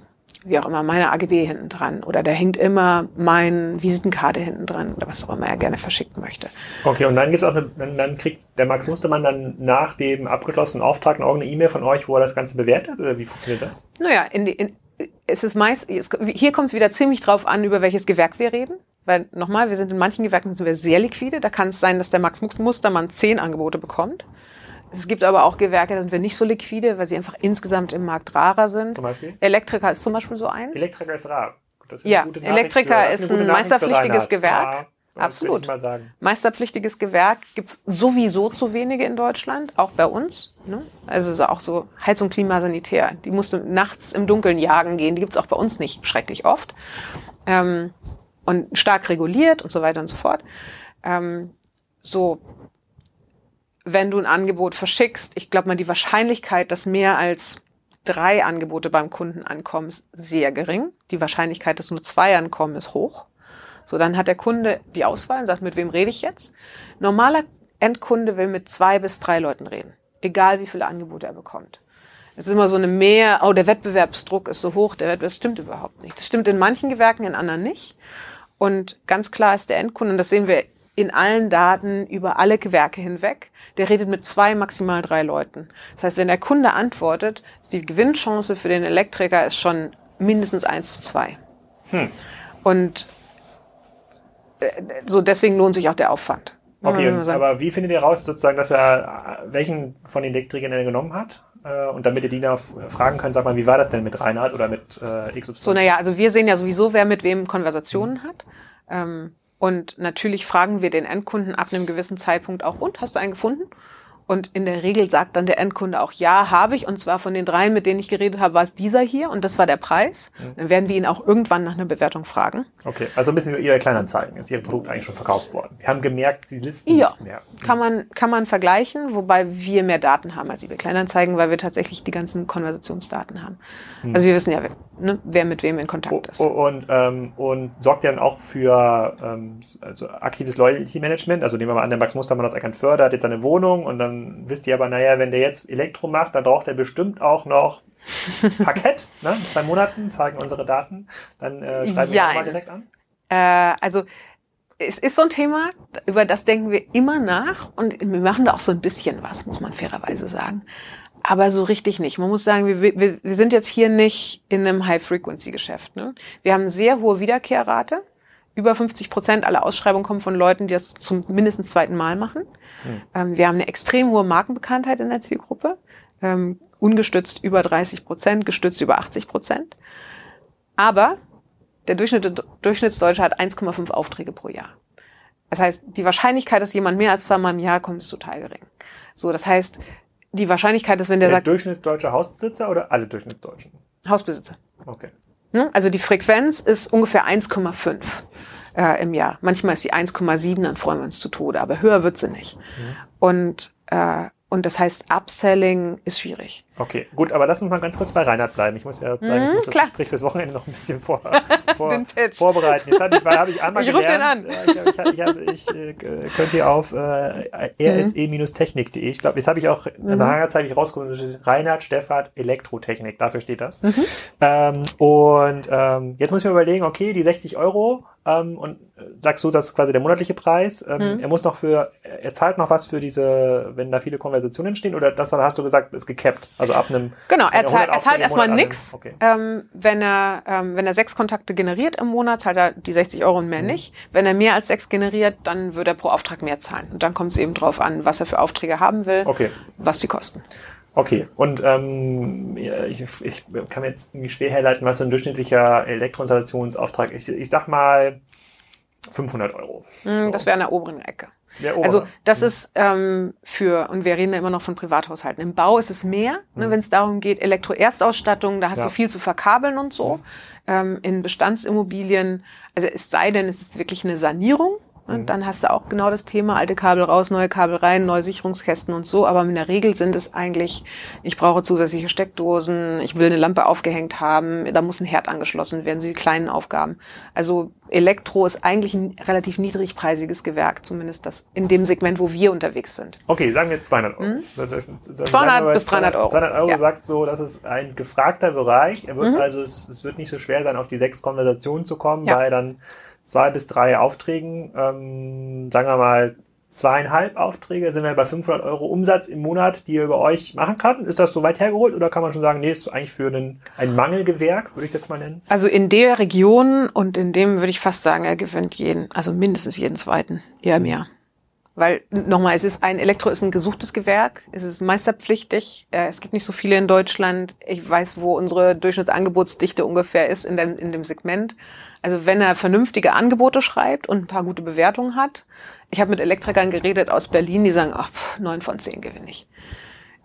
wie auch immer, meine AGB hinten dran. Oder da hängt immer mein Visitenkarte hinten dran oder was auch immer er gerne verschicken möchte.
Okay, und dann gibt's auch eine, dann kriegt der Max Mustermann dann nach dem abgeschlossenen Auftrag noch eine E-Mail von euch, wo er das Ganze bewertet? Oder wie funktioniert das?
Naja, in die, in, es ist meist, es, hier kommt es wieder ziemlich drauf an, über welches Gewerk wir reden. Weil nochmal, wir sind in manchen Gewerken sind wir sehr liquide. Da kann es sein, dass der Max Mustermann zehn Angebote bekommt. Es gibt aber auch Gewerke, da sind wir nicht so liquide, weil sie einfach insgesamt im Markt rarer sind. Zum Beispiel? Elektriker ist zum Beispiel so eins.
Elektriker ist rar.
Ist ja, Elektriker ist, ist ein meisterpflichtiges Gewerk. Ja, Absolut. Meisterpflichtiges Gewerk gibt's sowieso zu wenige in Deutschland, auch bei uns. Ne? Also auch so Heizung, Klima, Sanitär. Die musste nachts im Dunkeln jagen gehen. Die gibt's auch bei uns nicht schrecklich oft. Ähm, und stark reguliert und so weiter und so fort. Ähm, so wenn du ein Angebot verschickst, ich glaube mal, die Wahrscheinlichkeit, dass mehr als drei Angebote beim Kunden ankommen, ist sehr gering. Die Wahrscheinlichkeit, dass nur zwei ankommen, ist hoch. So, dann hat der Kunde die Auswahl und sagt, mit wem rede ich jetzt? Normaler Endkunde will mit zwei bis drei Leuten reden. Egal wie viele Angebote er bekommt. Es ist immer so eine Mehr, oh, der Wettbewerbsdruck ist so hoch, der Wettbewerb, das stimmt überhaupt nicht. Das stimmt in manchen Gewerken, in anderen nicht. Und ganz klar ist der Endkunde, und das sehen wir in allen Daten über alle Gewerke hinweg, der redet mit zwei, maximal drei Leuten. Das heißt, wenn der Kunde antwortet, ist die Gewinnchance für den Elektriker ist schon mindestens eins zu zwei. Hm. Und äh, so deswegen lohnt sich auch der Aufwand.
Okay, aber wie findet ihr raus, sozusagen, dass er welchen von den Elektrikern er genommen hat? Äh, und damit ihr die noch fragen könnt, sag mal, wie war das denn mit Reinhard oder mit äh, XY?
So, naja, also wir sehen ja sowieso, wer mit wem Konversationen mhm. hat. Ähm, und natürlich fragen wir den Endkunden ab einem gewissen Zeitpunkt auch, und hast du einen gefunden? Und in der Regel sagt dann der Endkunde auch, ja, habe ich. Und zwar von den dreien, mit denen ich geredet habe, war es dieser hier und das war der Preis. Mhm. Dann werden wir ihn auch irgendwann nach einer Bewertung fragen.
Okay, also bisschen über Ihre Kleinanzeigen. Ist Ihr Produkt eigentlich schon verkauft worden? Wir haben gemerkt, Sie listen
ja,
nicht mehr.
Mhm. Kann man, kann man vergleichen, wobei wir mehr Daten haben als eBay Kleinanzeigen, weil wir tatsächlich die ganzen Konversationsdaten haben. Mhm. Also wir wissen ja, ne, wer mit wem in Kontakt ist.
Und, ähm, und sorgt ihr dann auch für ähm, also aktives Loyalty Management? Also nehmen wir mal an, der Max Mustermann hat erkannt fördert jetzt seine Wohnung und dann wisst ihr aber, naja, wenn der jetzt Elektro macht, dann braucht er bestimmt auch noch Parkett. ne? In zwei Monaten zeigen unsere Daten. Dann äh, schreiben wir ja, mal direkt an.
Äh, also es ist so ein Thema, über das denken wir immer nach und wir machen da auch so ein bisschen was, muss man fairerweise sagen. Aber so richtig nicht. Man muss sagen, wir, wir, wir sind jetzt hier nicht in einem High-Frequency-Geschäft. Ne? Wir haben sehr hohe Wiederkehrrate. Über 50 Prozent aller Ausschreibungen kommen von Leuten, die das zum mindestens zweiten Mal machen. Hm. Ähm, wir haben eine extrem hohe Markenbekanntheit in der Zielgruppe. Ähm, ungestützt über 30 Prozent, gestützt über 80 Prozent. Aber der Durchschnitt, Durchschnittsdeutsche hat 1,5 Aufträge pro Jahr. Das heißt, die Wahrscheinlichkeit, dass jemand mehr als zweimal im Jahr kommt, ist total gering. So, das heißt, die Wahrscheinlichkeit ist, wenn der,
der
sagt.
Durchschnittsdeutsche Hausbesitzer oder alle Durchschnittsdeutschen?
Hausbesitzer.
Okay.
Also die Frequenz ist ungefähr 1,5 äh, im Jahr. Manchmal ist sie 1,7, dann freuen wir uns zu Tode, aber höher wird sie nicht. Mhm. Und äh, und das heißt, Upselling ist schwierig.
Okay, gut, aber lass uns mal ganz kurz bei Reinhard bleiben. Ich muss ja sagen, ich muss das Gespräch fürs Wochenende noch ein bisschen vor, vor, vorbereiten. Jetzt habe ich, hab ich einmal ich gelernt. Den an. Ich, ich, ich, äh, könnt ihr auf äh, rse-technik.de. Ich glaube, jetzt habe ich auch mhm. in der Hangerzeit ich rausgefunden, Reinhard Steffert Elektrotechnik. Dafür steht das. Mhm. Ähm, und ähm, jetzt muss ich mir überlegen, okay, die 60 Euro ähm, und äh, sagst du, das ist quasi der monatliche Preis. Ähm, mhm. Er muss noch für, er zahlt noch was für diese, wenn da viele Konversationen entstehen, oder das war, hast du gesagt, ist gecapped, also ab einem.
Genau, er zahlt, er zahlt erstmal nichts. Okay. Ähm, wenn er, ähm, wenn er sechs Kontakte generiert im Monat, zahlt er die 60 Euro und mehr mhm. nicht. Wenn er mehr als sechs generiert, dann würde er pro Auftrag mehr zahlen. Und dann kommt es eben drauf an, was er für Aufträge haben will,
okay.
was die kosten.
Okay, und ähm, ich, ich kann mir jetzt irgendwie schwer herleiten, was so ein durchschnittlicher Elektroinstallationsauftrag ist. Ich sag mal 500 Euro.
Mm,
so.
Das wäre an der oberen Ecke. Also das mhm. ist ähm, für, und wir reden ja immer noch von Privathaushalten. Im Bau ist es mehr, ne, mhm. wenn es darum geht, Elektroerstausstattung, da hast ja. du viel zu verkabeln und so. Mhm. Ähm, in Bestandsimmobilien, also es sei denn, es ist wirklich eine Sanierung, und mhm. dann hast du auch genau das Thema, alte Kabel raus, neue Kabel rein, neue Sicherungskästen und so. Aber in der Regel sind es eigentlich, ich brauche zusätzliche Steckdosen, ich will eine Lampe aufgehängt haben, da muss ein Herd angeschlossen werden, so die kleinen Aufgaben. Also Elektro ist eigentlich ein relativ niedrigpreisiges Gewerk, zumindest das in dem Segment, wo wir unterwegs sind.
Okay, sagen wir 200 Euro. Mhm.
200 bis 300 Euro.
200 Euro ja. sagst so, das ist ein gefragter Bereich. Er wird mhm. also, es, es, wird nicht so schwer sein, auf die sechs Konversationen zu kommen, ja. weil dann zwei bis drei Aufträgen, ähm, sagen wir mal zweieinhalb Aufträge, sind wir bei 500 Euro Umsatz im Monat, die ihr über euch machen kann. Ist das so weit hergeholt oder kann man schon sagen, nee, ist eigentlich für einen, ein Mangelgewerk, würde ich es jetzt mal nennen?
Also in der Region und in dem würde ich fast sagen, er gewinnt jeden, also mindestens jeden zweiten, eher mehr. Weil nochmal, es ist ein Elektro ist ein gesuchtes Gewerk, es ist meisterpflichtig, äh, es gibt nicht so viele in Deutschland. Ich weiß, wo unsere Durchschnittsangebotsdichte ungefähr ist in, den, in dem Segment. Also wenn er vernünftige Angebote schreibt und ein paar gute Bewertungen hat. Ich habe mit Elektrikern geredet aus Berlin, die sagen, ach, neun von zehn gewinne ich.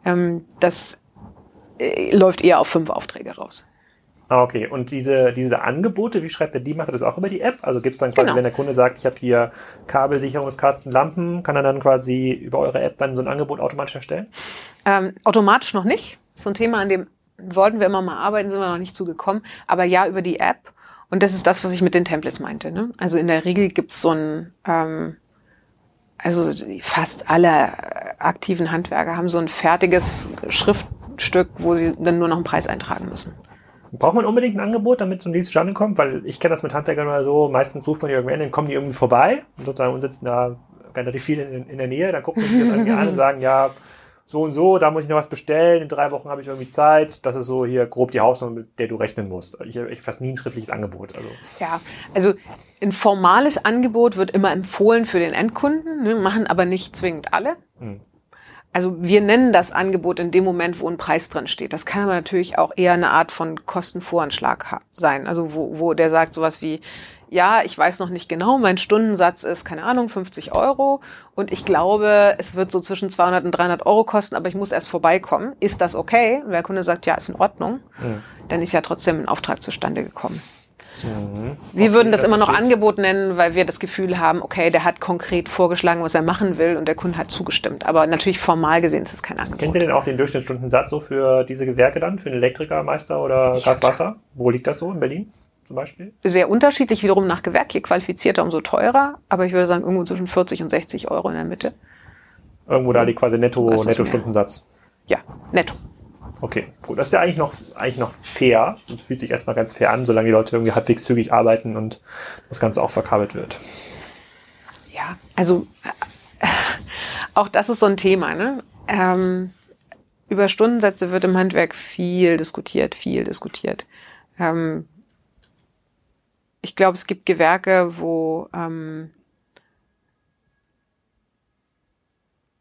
Ähm, das äh, läuft eher auf fünf Aufträge raus.
Ah, okay. Und diese, diese Angebote, wie schreibt er die? Macht er das auch über die App? Also gibt es dann quasi, genau. wenn der Kunde sagt, ich habe hier Kabelsicherungskasten, Lampen, kann er dann quasi über eure App dann so ein Angebot automatisch erstellen?
Ähm, automatisch noch nicht. So ein Thema, an dem wollten wir immer mal arbeiten, sind wir noch nicht zugekommen. Aber ja, über die App. Und das ist das, was ich mit den Templates meinte. Ne? Also in der Regel gibt's so ein, ähm, also fast alle aktiven Handwerker haben so ein fertiges Schriftstück, wo sie dann nur noch einen Preis eintragen müssen.
Braucht man unbedingt ein Angebot, damit so ein Dienst zustande kommt? Weil ich kenne das mit Handwerkern mal so, meistens ruft man die irgendwann, dann kommen die irgendwie vorbei und sozusagen sitzen da relativ viel in, in der Nähe, dann gucken die sich das an und sagen, ja, so und so, da muss ich noch was bestellen, in drei Wochen habe ich irgendwie Zeit. Das ist so hier grob die Hausnummer, mit der du rechnen musst. Ich habe fast nie ein schriftliches Angebot. Also.
Ja, also ein formales Angebot wird immer empfohlen für den Endkunden, ne, machen aber nicht zwingend alle. Hm. Also wir nennen das Angebot in dem Moment, wo ein Preis drin steht. Das kann aber natürlich auch eher eine Art von Kostenvoranschlag sein. Also wo, wo der sagt sowas wie, ja, ich weiß noch nicht genau, mein Stundensatz ist, keine Ahnung, 50 Euro und ich glaube, es wird so zwischen 200 und 300 Euro kosten, aber ich muss erst vorbeikommen. Ist das okay? Und der Kunde sagt, ja, ist in Ordnung. Mhm. Dann ist ja trotzdem ein Auftrag zustande gekommen. Mhm. Wir okay, würden das, das immer noch Angebot nennen, weil wir das Gefühl haben, okay, der hat konkret vorgeschlagen, was er machen will und der Kunde hat zugestimmt. Aber natürlich formal gesehen ist es kein Angebot.
Kennt ihr denn auch den Durchschnittsstundensatz so für diese Gewerke dann, für einen Elektrikermeister oder ja, Gaswasser? Wo liegt das so in Berlin? Zum Beispiel?
Sehr unterschiedlich wiederum nach Gewerk. Je qualifizierter, umso teurer. Aber ich würde sagen, irgendwo zwischen 40 und 60 Euro in der Mitte.
Irgendwo da liegt quasi netto, netto Stundensatz.
Ja, netto.
Okay, gut. Das ist ja eigentlich noch, eigentlich noch fair und fühlt sich erstmal ganz fair an, solange die Leute irgendwie halbwegs zügig arbeiten und das Ganze auch verkabelt wird.
Also äh, auch das ist so ein Thema. Ne? Ähm, über Stundensätze wird im Handwerk viel diskutiert, viel diskutiert. Ähm, ich glaube, es gibt Gewerke, wo ähm,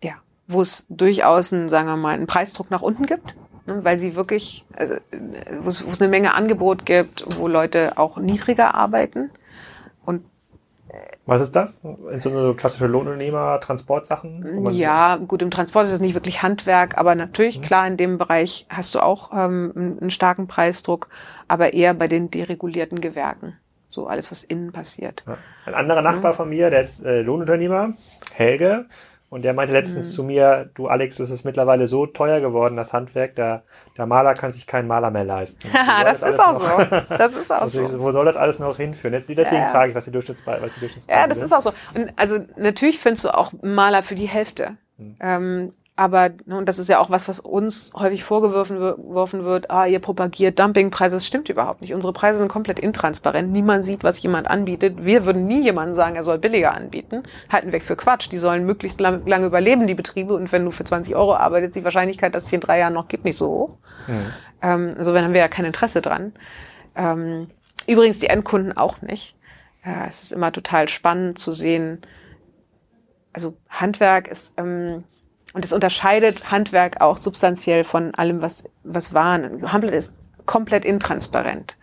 ja, wo es durchaus einen, sagen wir mal, einen Preisdruck nach unten gibt, ne, weil sie wirklich, äh, wo es eine Menge Angebot gibt, wo Leute auch niedriger arbeiten
was ist das? So eine klassische Lohnunternehmer, Transportsachen?
Ja, gut, im Transport ist es nicht wirklich Handwerk, aber natürlich, mhm. klar, in dem Bereich hast du auch ähm, einen starken Preisdruck, aber eher bei den deregulierten Gewerken. So alles, was innen passiert. Ja.
Ein anderer Nachbar mhm. von mir, der ist äh, Lohnunternehmer, Helge, und der meinte letztens mhm. zu mir, du Alex, es ist mittlerweile so teuer geworden, das Handwerk, der, der Maler kann sich keinen Maler mehr leisten.
das, das ist auch noch, so. Das ist auch also,
so. Wo soll das alles noch hinführen? Jetzt, deswegen ja. frage ich, was die Durchschnittspreise was die
Durchschnittspreise Ja, das sind. ist auch so. Und also natürlich findest du auch Maler für die Hälfte. Hm. Ähm, aber, ne, und das ist ja auch was, was uns häufig vorgeworfen wird, ah, ihr propagiert Dumpingpreise. Das stimmt überhaupt nicht. Unsere Preise sind komplett intransparent. Niemand sieht, was jemand anbietet. Wir würden nie jemandem sagen, er soll billiger anbieten. Halten wir für Quatsch. Die sollen möglichst lang, lange überleben, die Betriebe. Und wenn du für 20 Euro arbeitest, die Wahrscheinlichkeit, dass es hier in drei Jahren noch gibt, nicht so hoch. Mhm. Ähm, also, wenn haben wir ja kein Interesse dran. Ähm, übrigens die Endkunden auch nicht. Äh, es ist immer total spannend zu sehen. Also Handwerk ist, ähm, und das unterscheidet Handwerk auch substanziell von allem, was, was Waren. Handel ist komplett intransparent.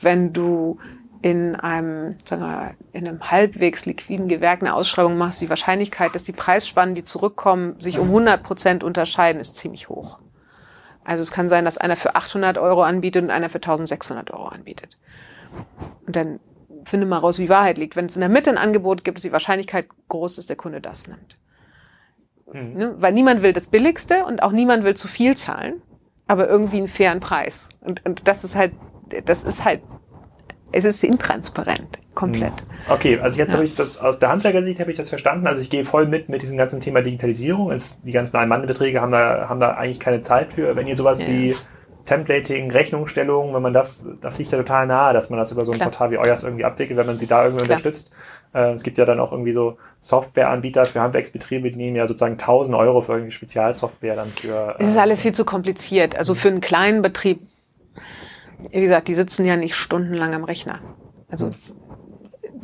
Wenn du in einem, sagen wir, in einem halbwegs liquiden Gewerk eine Ausschreibung machst, die Wahrscheinlichkeit, dass die Preisspannen, die zurückkommen, sich um 100 Prozent unterscheiden, ist ziemlich hoch. Also es kann sein, dass einer für 800 Euro anbietet und einer für 1600 Euro anbietet. Und dann finde mal raus, wie Wahrheit liegt. Wenn es in der Mitte ein Angebot gibt, ist die Wahrscheinlichkeit groß, dass der Kunde das nimmt. Mhm. Ne? Weil niemand will das Billigste und auch niemand will zu viel zahlen, aber irgendwie einen fairen Preis. Und, und das ist halt, das ist halt, es ist intransparent, komplett.
Mhm. Okay, also jetzt ja. habe ich das aus der Handwerkersicht habe ich das verstanden. Also ich gehe voll mit mit diesem ganzen Thema Digitalisierung. die ganzen Ein-Mann-Beträge haben da, haben da eigentlich keine Zeit für. Wenn ihr sowas ja. wie Templating, Rechnungsstellung, wenn man das, das liegt ja total nahe, dass man das über so ein Klar. Portal wie euers irgendwie abwickelt, wenn man sie da irgendwie Klar. unterstützt. Äh, es gibt ja dann auch irgendwie so Softwareanbieter für Handwerksbetriebe, die nehmen ja sozusagen 1000 Euro für irgendwie Spezialsoftware dann für.
Äh, es ist alles viel zu kompliziert. Also für einen kleinen Betrieb, wie gesagt, die sitzen ja nicht stundenlang am Rechner. Also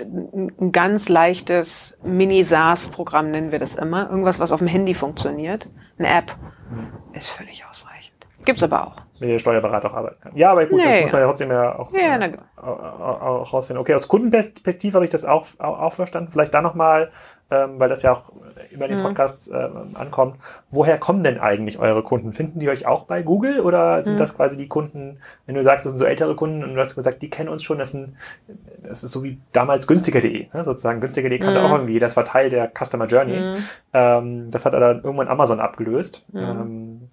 ein ganz leichtes Mini-SaaS-Programm nennen wir das immer. Irgendwas, was auf dem Handy funktioniert. Eine App. Mhm. Ist völlig ausreichend. Gibt's aber auch
mit der Steuerberater auch arbeiten kann. Ja, aber gut, nee, das muss man ja trotzdem ja auch, ja, äh, auch, rausfinden. Okay, aus Kundenperspektive habe ich das auch, auch, auch verstanden. Vielleicht da nochmal, ähm, weil das ja auch über den mhm. Podcast äh, ankommt. Woher kommen denn eigentlich eure Kunden? Finden die euch auch bei Google oder sind mhm. das quasi die Kunden, wenn du sagst, das sind so ältere Kunden und du hast gesagt, die kennen uns schon, das, sind, das ist so wie damals günstiger.de, ne? sozusagen. Günstiger.de kannte mhm. auch irgendwie, das war Teil der Customer Journey. Mhm. Ähm, das hat dann irgendwann Amazon abgelöst. Mhm. Ähm,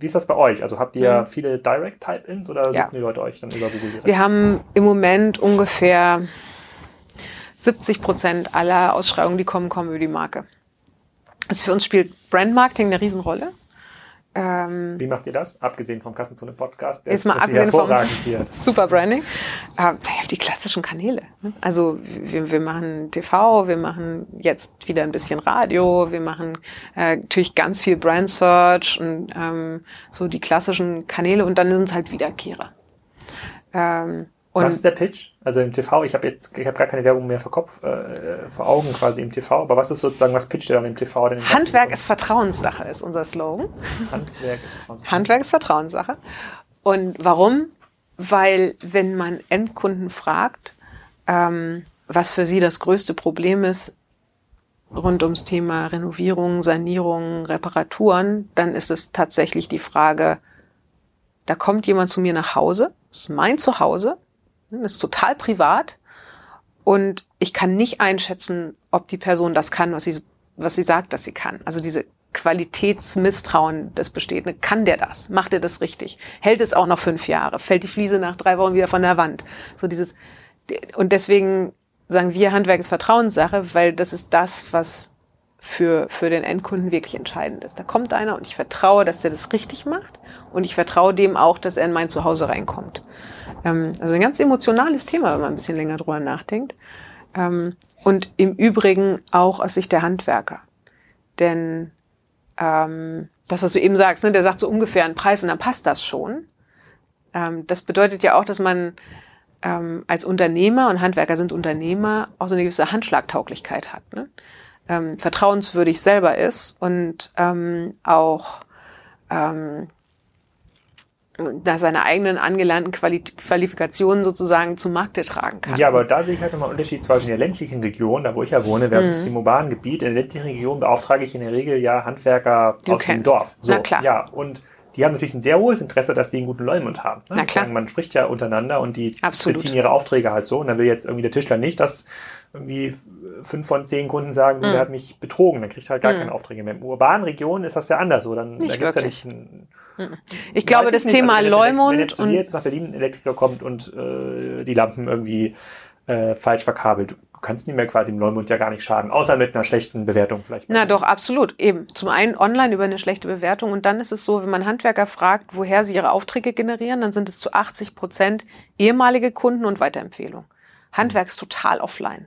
wie ist das bei euch? Also habt ihr mhm. viele Direct-Type-Ins oder suchen ja. die Leute euch dann über Google direkt?
Wir haben im Moment ungefähr 70 Prozent aller Ausschreibungen, die kommen, kommen über die Marke. Also für uns spielt Brandmarketing eine Riesenrolle.
Ähm, Wie macht ihr das? Abgesehen vom Kassenzone Podcast,
der ist mal abgesehen hervorragend vom hier. Super Branding. Äh, die klassischen Kanäle. Ne? Also wir, wir machen TV, wir machen jetzt wieder ein bisschen Radio, wir machen äh, natürlich ganz viel Brand Search und ähm, so die klassischen Kanäle und dann sind es halt Wiederkehrer.
Ähm, was ist der Pitch? Also im TV, ich habe jetzt, ich habe gar keine Werbung mehr vor Kopf, äh, vor Augen quasi im TV, aber was ist sozusagen, was pitcht ihr dann im TV? Denn
Handwerk ist Vertrauenssache, ist unser Slogan. Handwerk ist Vertrauenssache. Handwerk ist Vertrauenssache. Und warum? Weil wenn man Endkunden fragt, ähm, was für sie das größte Problem ist rund ums Thema Renovierung, Sanierung, Reparaturen, dann ist es tatsächlich die Frage, da kommt jemand zu mir nach Hause, das ist mein Zuhause, das ist total privat. Und ich kann nicht einschätzen, ob die Person das kann, was sie, was sie sagt, dass sie kann. Also diese Qualitätsmisstrauen, das besteht. Kann der das? Macht er das richtig? Hält es auch noch fünf Jahre? Fällt die Fliese nach drei Wochen wieder von der Wand? So dieses, und deswegen sagen wir, Handwerk ist Vertrauenssache, weil das ist das, was für, für den Endkunden wirklich entscheidend ist. Da kommt einer und ich vertraue, dass er das richtig macht und ich vertraue dem auch, dass er in mein Zuhause reinkommt. Ähm, also ein ganz emotionales Thema, wenn man ein bisschen länger drüber nachdenkt. Ähm, und im Übrigen auch aus Sicht der Handwerker. Denn ähm, das, was du eben sagst, ne, der sagt so ungefähr einen Preis und dann passt das schon. Ähm, das bedeutet ja auch, dass man ähm, als Unternehmer, und Handwerker sind Unternehmer, auch so eine gewisse Handschlagtauglichkeit hat. Ne? Ähm, vertrauenswürdig selber ist und ähm, auch ähm, da seine eigenen angelernten Quali Qualifikationen sozusagen zum Markte tragen kann.
Ja, aber da sehe ich halt nochmal einen Unterschied zwischen der ländlichen Region, da wo ich ja wohne, versus mhm. dem urbanen Gebiet. In der ländlichen Region beauftrage ich in der Regel ja Handwerker
du
aus
kennst.
dem Dorf.
So, Na klar.
Ja, und die haben natürlich ein sehr hohes Interesse, dass die einen guten Leumund haben.
Ne? Na klar.
Man spricht ja untereinander und die
Absolut.
beziehen ihre Aufträge halt so. Und dann will jetzt irgendwie der Tischler nicht, dass irgendwie fünf von zehn Kunden sagen, der hat mich betrogen, dann kriegt er halt gar mm. keine Aufträge mehr. In urbanen Regionen ist das ja anders so. Dann,
nicht
da gibt's ja nicht
ein, Ich glaube, das nicht. Thema
also, wenn
Leumund
wenn jetzt
und
jetzt nach Berlin ein Elektriker kommt und äh, die Lampen irgendwie äh, falsch verkabelt. Du kannst nicht mehr quasi im Leumund ja gar nicht schaden, außer mit einer schlechten Bewertung vielleicht.
Na doch, absolut. Eben. Zum einen online über eine schlechte Bewertung und dann ist es so, wenn man Handwerker fragt, woher sie ihre Aufträge generieren, dann sind es zu 80 Prozent ehemalige Kunden und Weiterempfehlung. Handwerk ist total offline.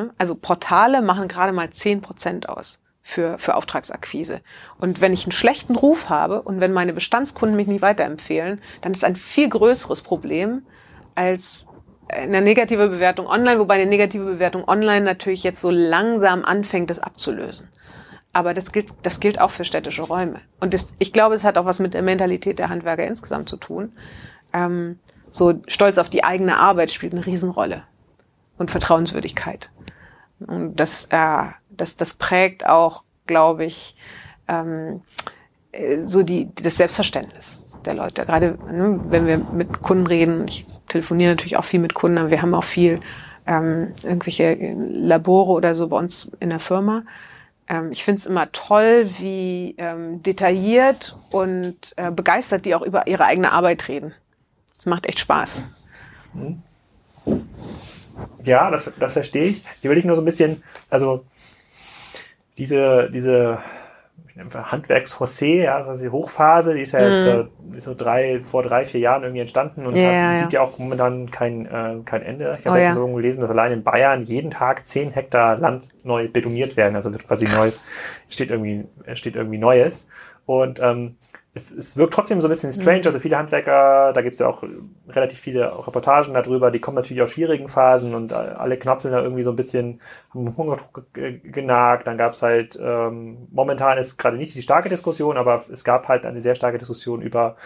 Ne? Also Portale machen gerade mal 10 Prozent aus für, für Auftragsakquise. Und wenn ich einen schlechten Ruf habe und wenn meine Bestandskunden mich nicht weiterempfehlen, dann ist ein viel größeres Problem als eine negative Bewertung online, wobei eine negative Bewertung online natürlich jetzt so langsam anfängt, das abzulösen. Aber das gilt, das gilt auch für städtische Räume. Und das, ich glaube, es hat auch was mit der Mentalität der Handwerker insgesamt zu tun. Ähm, so Stolz auf die eigene Arbeit spielt eine Riesenrolle. Und Vertrauenswürdigkeit. Und das, äh, das, das prägt auch, glaube ich, ähm, äh, so die, das Selbstverständnis der Leute. Gerade ne, wenn wir mit Kunden reden, ich telefoniere natürlich auch viel mit Kunden, aber wir haben auch viel ähm, irgendwelche Labore oder so bei uns in der Firma. Ähm, ich finde es immer toll, wie ähm, detailliert und äh, begeistert die auch über ihre eigene Arbeit reden. Das macht echt Spaß.
Ja, das, das verstehe ich. Ich nur so ein bisschen, also diese, diese Handwerks-José, ja, also die Hochphase, die ist ja jetzt mhm. so drei, vor drei, vier Jahren irgendwie entstanden und
ja,
hat,
ja.
sieht ja auch momentan kein, äh, kein Ende. Ich habe
Oh, ja.
so gelesen, dass allein in Bayern jeden Tag zehn Hektar Land neu betoniert werden. Also wird quasi neues, steht irgendwie, steht irgendwie Neues. Und ähm, es, es wirkt trotzdem so ein bisschen strange.
Mhm.
Also viele Handwerker, da gibt es ja auch relativ viele Reportagen darüber, die kommen natürlich aus schwierigen Phasen und alle knapseln da irgendwie so ein bisschen, haben Hungerdruck ge- genagt. Dann gab es halt, ähm, momentan ist gerade nicht die starke Diskussion, aber es gab halt eine sehr starke Diskussion über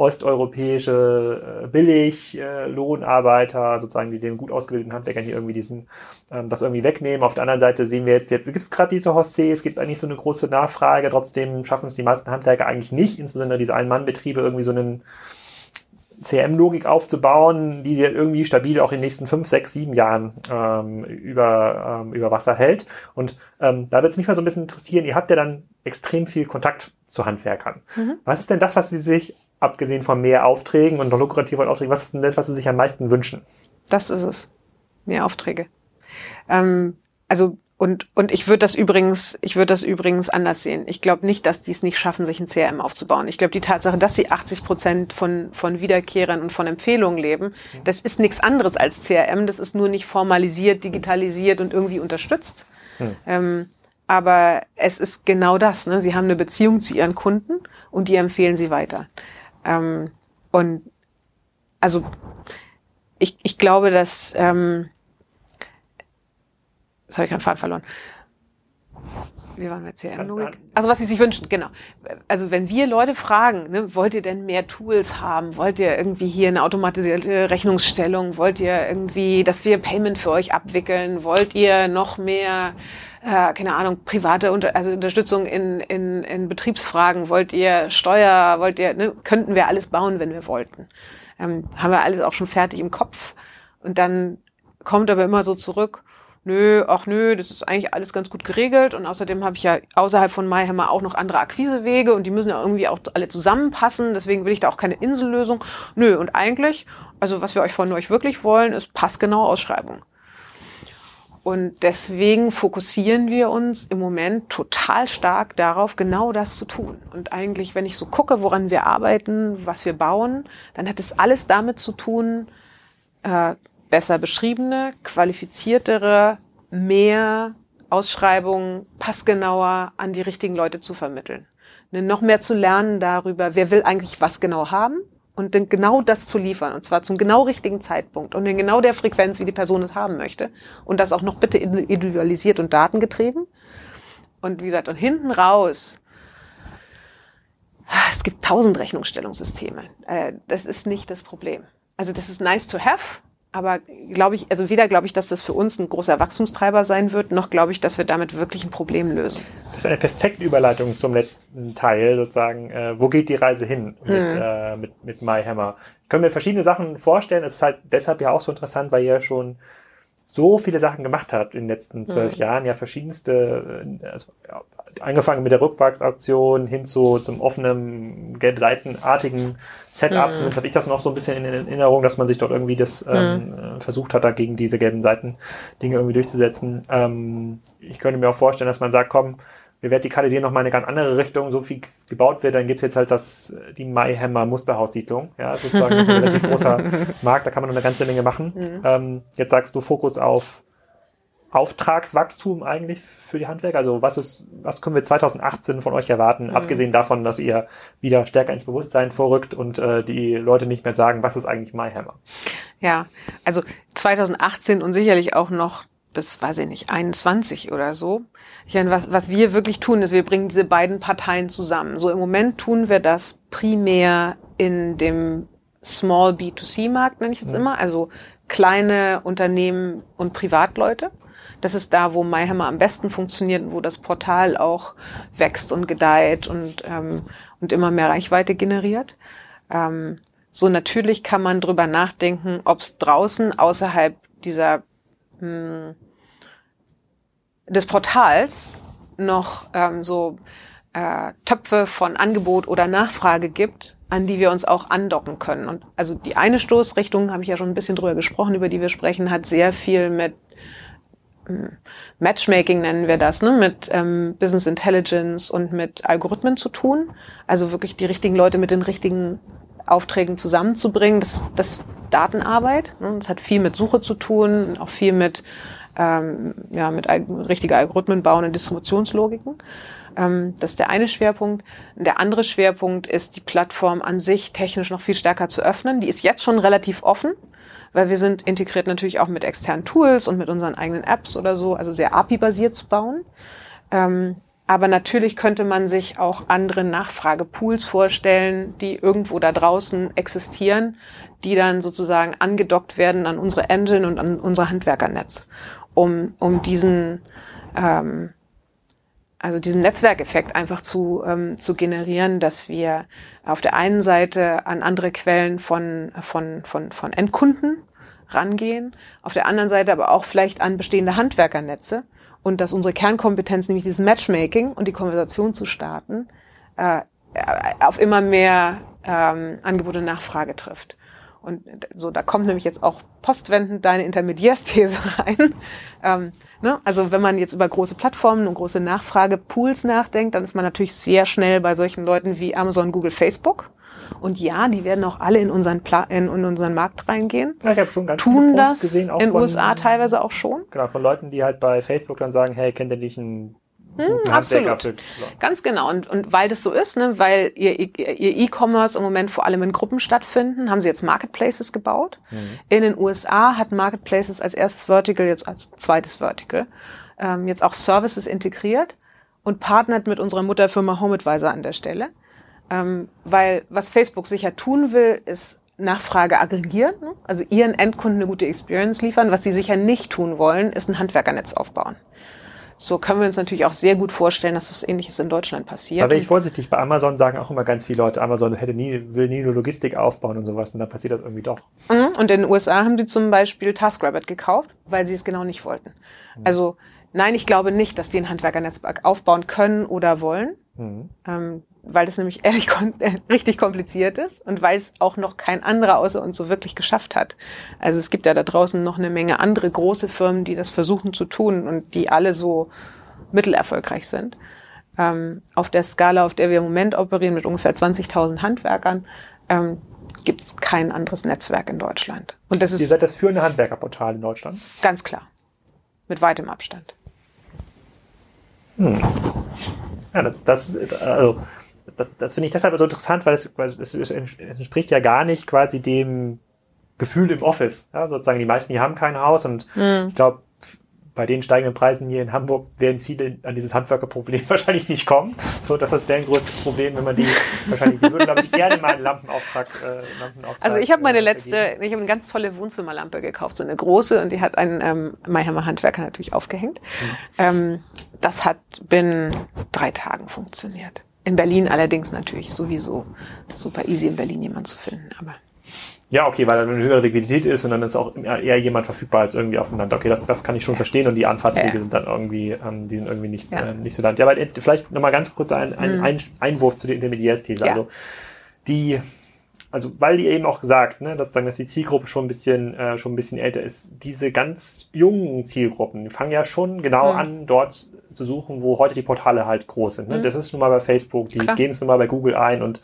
osteuropäische äh, Billiglohnarbeiter, sozusagen, die den gut ausgebildeten Handwerkern hier irgendwie diesen, ähm, das irgendwie wegnehmen. Auf der anderen Seite sehen wir jetzt, jetzt gibt es gerade diese Hossee, es gibt eigentlich so eine große Nachfrage, trotzdem schaffen es die meisten Handwerker eigentlich nicht, insbesondere diese Ein-Mann-Betriebe irgendwie so einen CM-Logik aufzubauen, die sie irgendwie stabil auch in den nächsten fünf, sechs, sieben Jahren ähm, über, ähm, über Wasser hält. Und ähm, da würde es mich mal so ein bisschen interessieren, ihr habt ja dann extrem viel Kontakt zu Handwerkern.
Mhm.
Was ist denn das, was Sie sich, abgesehen von mehr Aufträgen und noch lukrativeren Aufträgen, was ist denn das, was Sie sich am meisten wünschen?
Das ist es. Mehr Aufträge. Ähm, also und und ich würde das übrigens, ich würde das übrigens anders sehen. Ich glaube nicht, dass die es nicht schaffen, sich ein CRM aufzubauen. Ich glaube, die Tatsache, dass sie 80 Prozent von von Wiederkehrern und von Empfehlungen leben, das ist nichts anderes als CRM. Das ist nur nicht formalisiert, digitalisiert und irgendwie unterstützt.
Hm.
Ähm, aber es ist genau das. Ne? Sie haben eine Beziehung zu ihren Kunden und die empfehlen sie weiter. Ähm, und also ich, ich glaube, dass ähm, Jetzt habe ich keinen Faden verloren. Wie waren wir CRM-Logik? Also was sie sich wünschen, genau. Also wenn wir Leute fragen, ne, wollt ihr denn mehr Tools haben? Wollt ihr irgendwie hier eine automatisierte Rechnungsstellung? Wollt ihr irgendwie, dass wir Payment für euch abwickeln? Wollt ihr noch mehr, äh, keine Ahnung, private Unter also Unterstützung in, in, in Betriebsfragen? Wollt ihr Steuer? Wollt ihr, ne, könnten wir alles bauen, wenn wir wollten? Ähm, haben wir alles auch schon fertig im Kopf? Und dann kommt aber immer so zurück, nö, ach nö, das ist eigentlich alles ganz gut geregelt und außerdem habe ich ja außerhalb von MyHammer auch noch andere Akquisewege und die müssen ja irgendwie auch alle zusammenpassen, deswegen will ich da auch keine Insellösung. Nö, und eigentlich, also was wir euch von euch wirklich wollen, ist passgenaue Ausschreibung. Und deswegen fokussieren wir uns im Moment total stark darauf, genau das zu tun. Und eigentlich, wenn ich so gucke, woran wir arbeiten, was wir bauen, dann hat es alles damit zu tun, äh, besser beschriebene, qualifiziertere, mehr Ausschreibungen passgenauer an die richtigen Leute zu vermitteln. Ne, noch mehr zu lernen darüber, wer will eigentlich was genau haben und dann genau das zu liefern und zwar zum genau richtigen Zeitpunkt und in genau der Frequenz, wie die Person es haben möchte und das auch noch bitte individualisiert und datengetrieben. Und wie gesagt, und hinten raus, es gibt tausend Rechnungsstellungssysteme. Äh, das ist nicht das Problem. Also das ist nice to have, aber glaube ich, also weder glaube ich, dass das für uns ein großer Wachstumstreiber sein wird, noch glaube ich, dass wir damit wirklich ein Problem lösen.
Das ist eine perfekte Überleitung zum letzten Teil, sozusagen. Äh, wo geht die Reise hin mit, hm. äh, mit, mit MyHammer? Ich kann mir verschiedene Sachen vorstellen. Es ist halt deshalb ja auch so interessant, weil ihr schon so viele Sachen gemacht habt in den letzten zwölf mhm. Jahren, ja verschiedenste, äh, also, ja, angefangen mit der Rückwachsauktion hin zu zum offenen, gelb seitenartigen Setup. Mhm. Zumindest habe ich das noch so ein bisschen in Erinnerung, dass man sich dort irgendwie das ähm, mhm. äh, versucht hat, dagegen diese gelben Seiten Dinge irgendwie durchzusetzen. Ähm, ich könnte mir auch vorstellen, dass man sagt, komm, wir vertikalisieren noch mal eine ganz andere Richtung, so viel gebaut wird, dann gibt's jetzt halt das, die Mayhammer Musterhaussiedlung, ja, sozusagen ein relativ großer Markt, da kann man noch eine ganze Menge machen. Mhm. Ähm, jetzt sagst du Fokus auf Auftragswachstum eigentlich für die Handwerker? Also was ist, was können wir 2018 von euch erwarten, mhm. abgesehen davon, dass ihr wieder stärker ins Bewusstsein vorrückt und äh, die Leute nicht mehr sagen, was ist eigentlich MyHammer?
Ja, also 2018 und sicherlich auch noch bis, weiß ich nicht, 21 oder so. Ich meine, was, was wir wirklich tun, ist, wir bringen diese beiden Parteien zusammen. So im Moment tun wir das primär in dem Small B2C-Markt, nenne ich es mhm. immer, also kleine Unternehmen und Privatleute. Das ist da, wo MyHammer am besten funktioniert, wo das Portal auch wächst und gedeiht und, ähm, und immer mehr Reichweite generiert. Ähm, so natürlich kann man drüber nachdenken, ob es draußen außerhalb dieser hm, des Portals noch ähm, so äh, Töpfe von Angebot oder Nachfrage gibt, an die wir uns auch andocken können. Und also die eine Stoßrichtung, habe ich ja schon ein bisschen drüber gesprochen, über die wir sprechen, hat sehr viel mit hm, Matchmaking nennen wir das, ne, mit ähm, Business Intelligence und mit Algorithmen zu tun. Also wirklich die richtigen Leute mit den richtigen Aufträgen zusammenzubringen. Das, das ist Datenarbeit. Ne? Das hat viel mit Suche zu tun, auch viel mit, ähm, ja, mit richtiger Algorithmen bauen und Distributionslogiken. Ähm, das ist der eine Schwerpunkt. Der andere Schwerpunkt ist, die Plattform an sich technisch noch viel stärker zu öffnen. Die ist jetzt schon relativ offen, weil wir sind integriert natürlich auch mit externen Tools und mit unseren eigenen Apps oder so, also sehr API-basiert zu bauen. Ähm, aber natürlich könnte man sich auch andere Nachfragepools vorstellen, die irgendwo da draußen existieren, die dann sozusagen angedockt werden an unsere Engine und an unser Handwerkernetz, um, um diesen, ähm, also diesen Netzwerkeffekt einfach zu, ähm, zu generieren, dass wir auf der einen Seite an andere Quellen von, von, von, von Endkunden rangehen, auf der anderen Seite aber auch vielleicht an bestehende Handwerkernetze und dass unsere Kernkompetenz, nämlich dieses Matchmaking und die Konversation zu starten, äh, auf immer mehr ähm, Angebot und Nachfrage trifft. Und so, da kommt nämlich jetzt auch postwendend deine Intermediärsthese rein. Ähm, ne? Also wenn man jetzt über große Plattformen und große Nachfragepools nachdenkt, dann ist man natürlich sehr schnell bei solchen Leuten wie Amazon, Google, Facebook. Und ja, die werden auch alle in unseren, Pla in, in unseren Markt reingehen.
Ja, ich habe schon ganz
Tun viele Posts gesehen, auch in den USA teilweise auch schon.
Genau, von Leuten, die halt bei Facebook dann sagen, hey, kennt ihr nicht einen
hm, absolut. Ganz genau. Und, und weil das so ist, ne, weil ihr, ihr E-Commerce im Moment vor allem in Gruppen stattfinden, haben sie jetzt Marketplaces gebaut. Mhm. In den USA hat Marketplaces als erstes Vertical, jetzt als zweites Vertical, ähm, jetzt auch Services integriert und partnert mit unserer Mutterfirma HomeAdvisor an der Stelle. Ähm, weil was Facebook sicher tun will, ist Nachfrage aggregieren, ne? also ihren Endkunden eine gute Experience liefern. Was sie sicher nicht tun wollen, ist ein Handwerkernetz aufbauen. So können wir uns natürlich auch sehr gut vorstellen, dass das Ähnliches in Deutschland passiert.
Da bin ich vorsichtig. Bei Amazon sagen auch immer ganz viele Leute, Amazon hätte nie, will nie eine Logistik aufbauen und sowas. Und dann passiert das irgendwie doch.
Mhm. Und in den USA haben sie zum Beispiel TaskRabbit gekauft, weil sie es genau nicht wollten. Mhm. Also nein, ich glaube nicht, dass sie ein Handwerkernetzwerk aufbauen können oder wollen. Mhm. Ähm, weil das nämlich ehrlich äh, richtig kompliziert ist und weil es auch noch kein anderer außer uns so wirklich geschafft hat. Also es gibt ja da draußen noch eine Menge andere große Firmen, die das versuchen zu tun und die alle so mittelerfolgreich sind. Ähm, auf der Skala, auf der wir im Moment operieren, mit ungefähr 20.000 Handwerkern, ähm, gibt es kein anderes Netzwerk in Deutschland. Und das ist
Ihr seid das führende Handwerkerportal in Deutschland?
Ganz klar. Mit weitem Abstand.
Hm. Ja, das, das, also, das, das finde ich deshalb so interessant, weil es, weil es, entspricht ja gar nicht quasi dem Gefühl im Office. Ja, sozusagen, die meisten hier haben kein Haus und mhm. ich glaube, bei den steigenden Preisen hier in Hamburg werden viele an dieses Handwerkerproblem wahrscheinlich nicht kommen. So, das ist deren größtes Problem, wenn man die wahrscheinlich, die würden, glaube ich, gerne mal einen Lampenauftrag. Äh,
Lampenauftrag also ich habe meine äh, letzte, ich habe eine ganz tolle Wohnzimmerlampe gekauft, so eine große, und die hat ein ähm, Handwerker natürlich aufgehängt. Mhm. Ähm, das hat binnen drei Tagen funktioniert. In Berlin allerdings natürlich sowieso super easy in Berlin jemand zu finden, aber
ja, okay, weil dann eine höhere Liquidität ist und dann ist auch eher jemand verfügbar als irgendwie auf dem Land. Okay, das, das kann ich schon verstehen und die Anfahrtswege ja. sind dann irgendwie, ähm, die sind irgendwie nicht, ja. äh, nicht so lang. Ja, weil vielleicht nochmal ganz kurz ein, ein, mhm. ein Einwurf zu der Intermediärsthese. Ja. Also die, also weil die eben auch gesagt, ne, sozusagen, dass die Zielgruppe schon ein bisschen, äh, schon ein bisschen älter ist. Diese ganz jungen Zielgruppen die fangen ja schon genau mhm. an, dort zu suchen, wo heute die Portale halt groß sind. Ne? Mhm. Das ist nun mal bei Facebook, die Klar. geben es nun mal bei Google ein und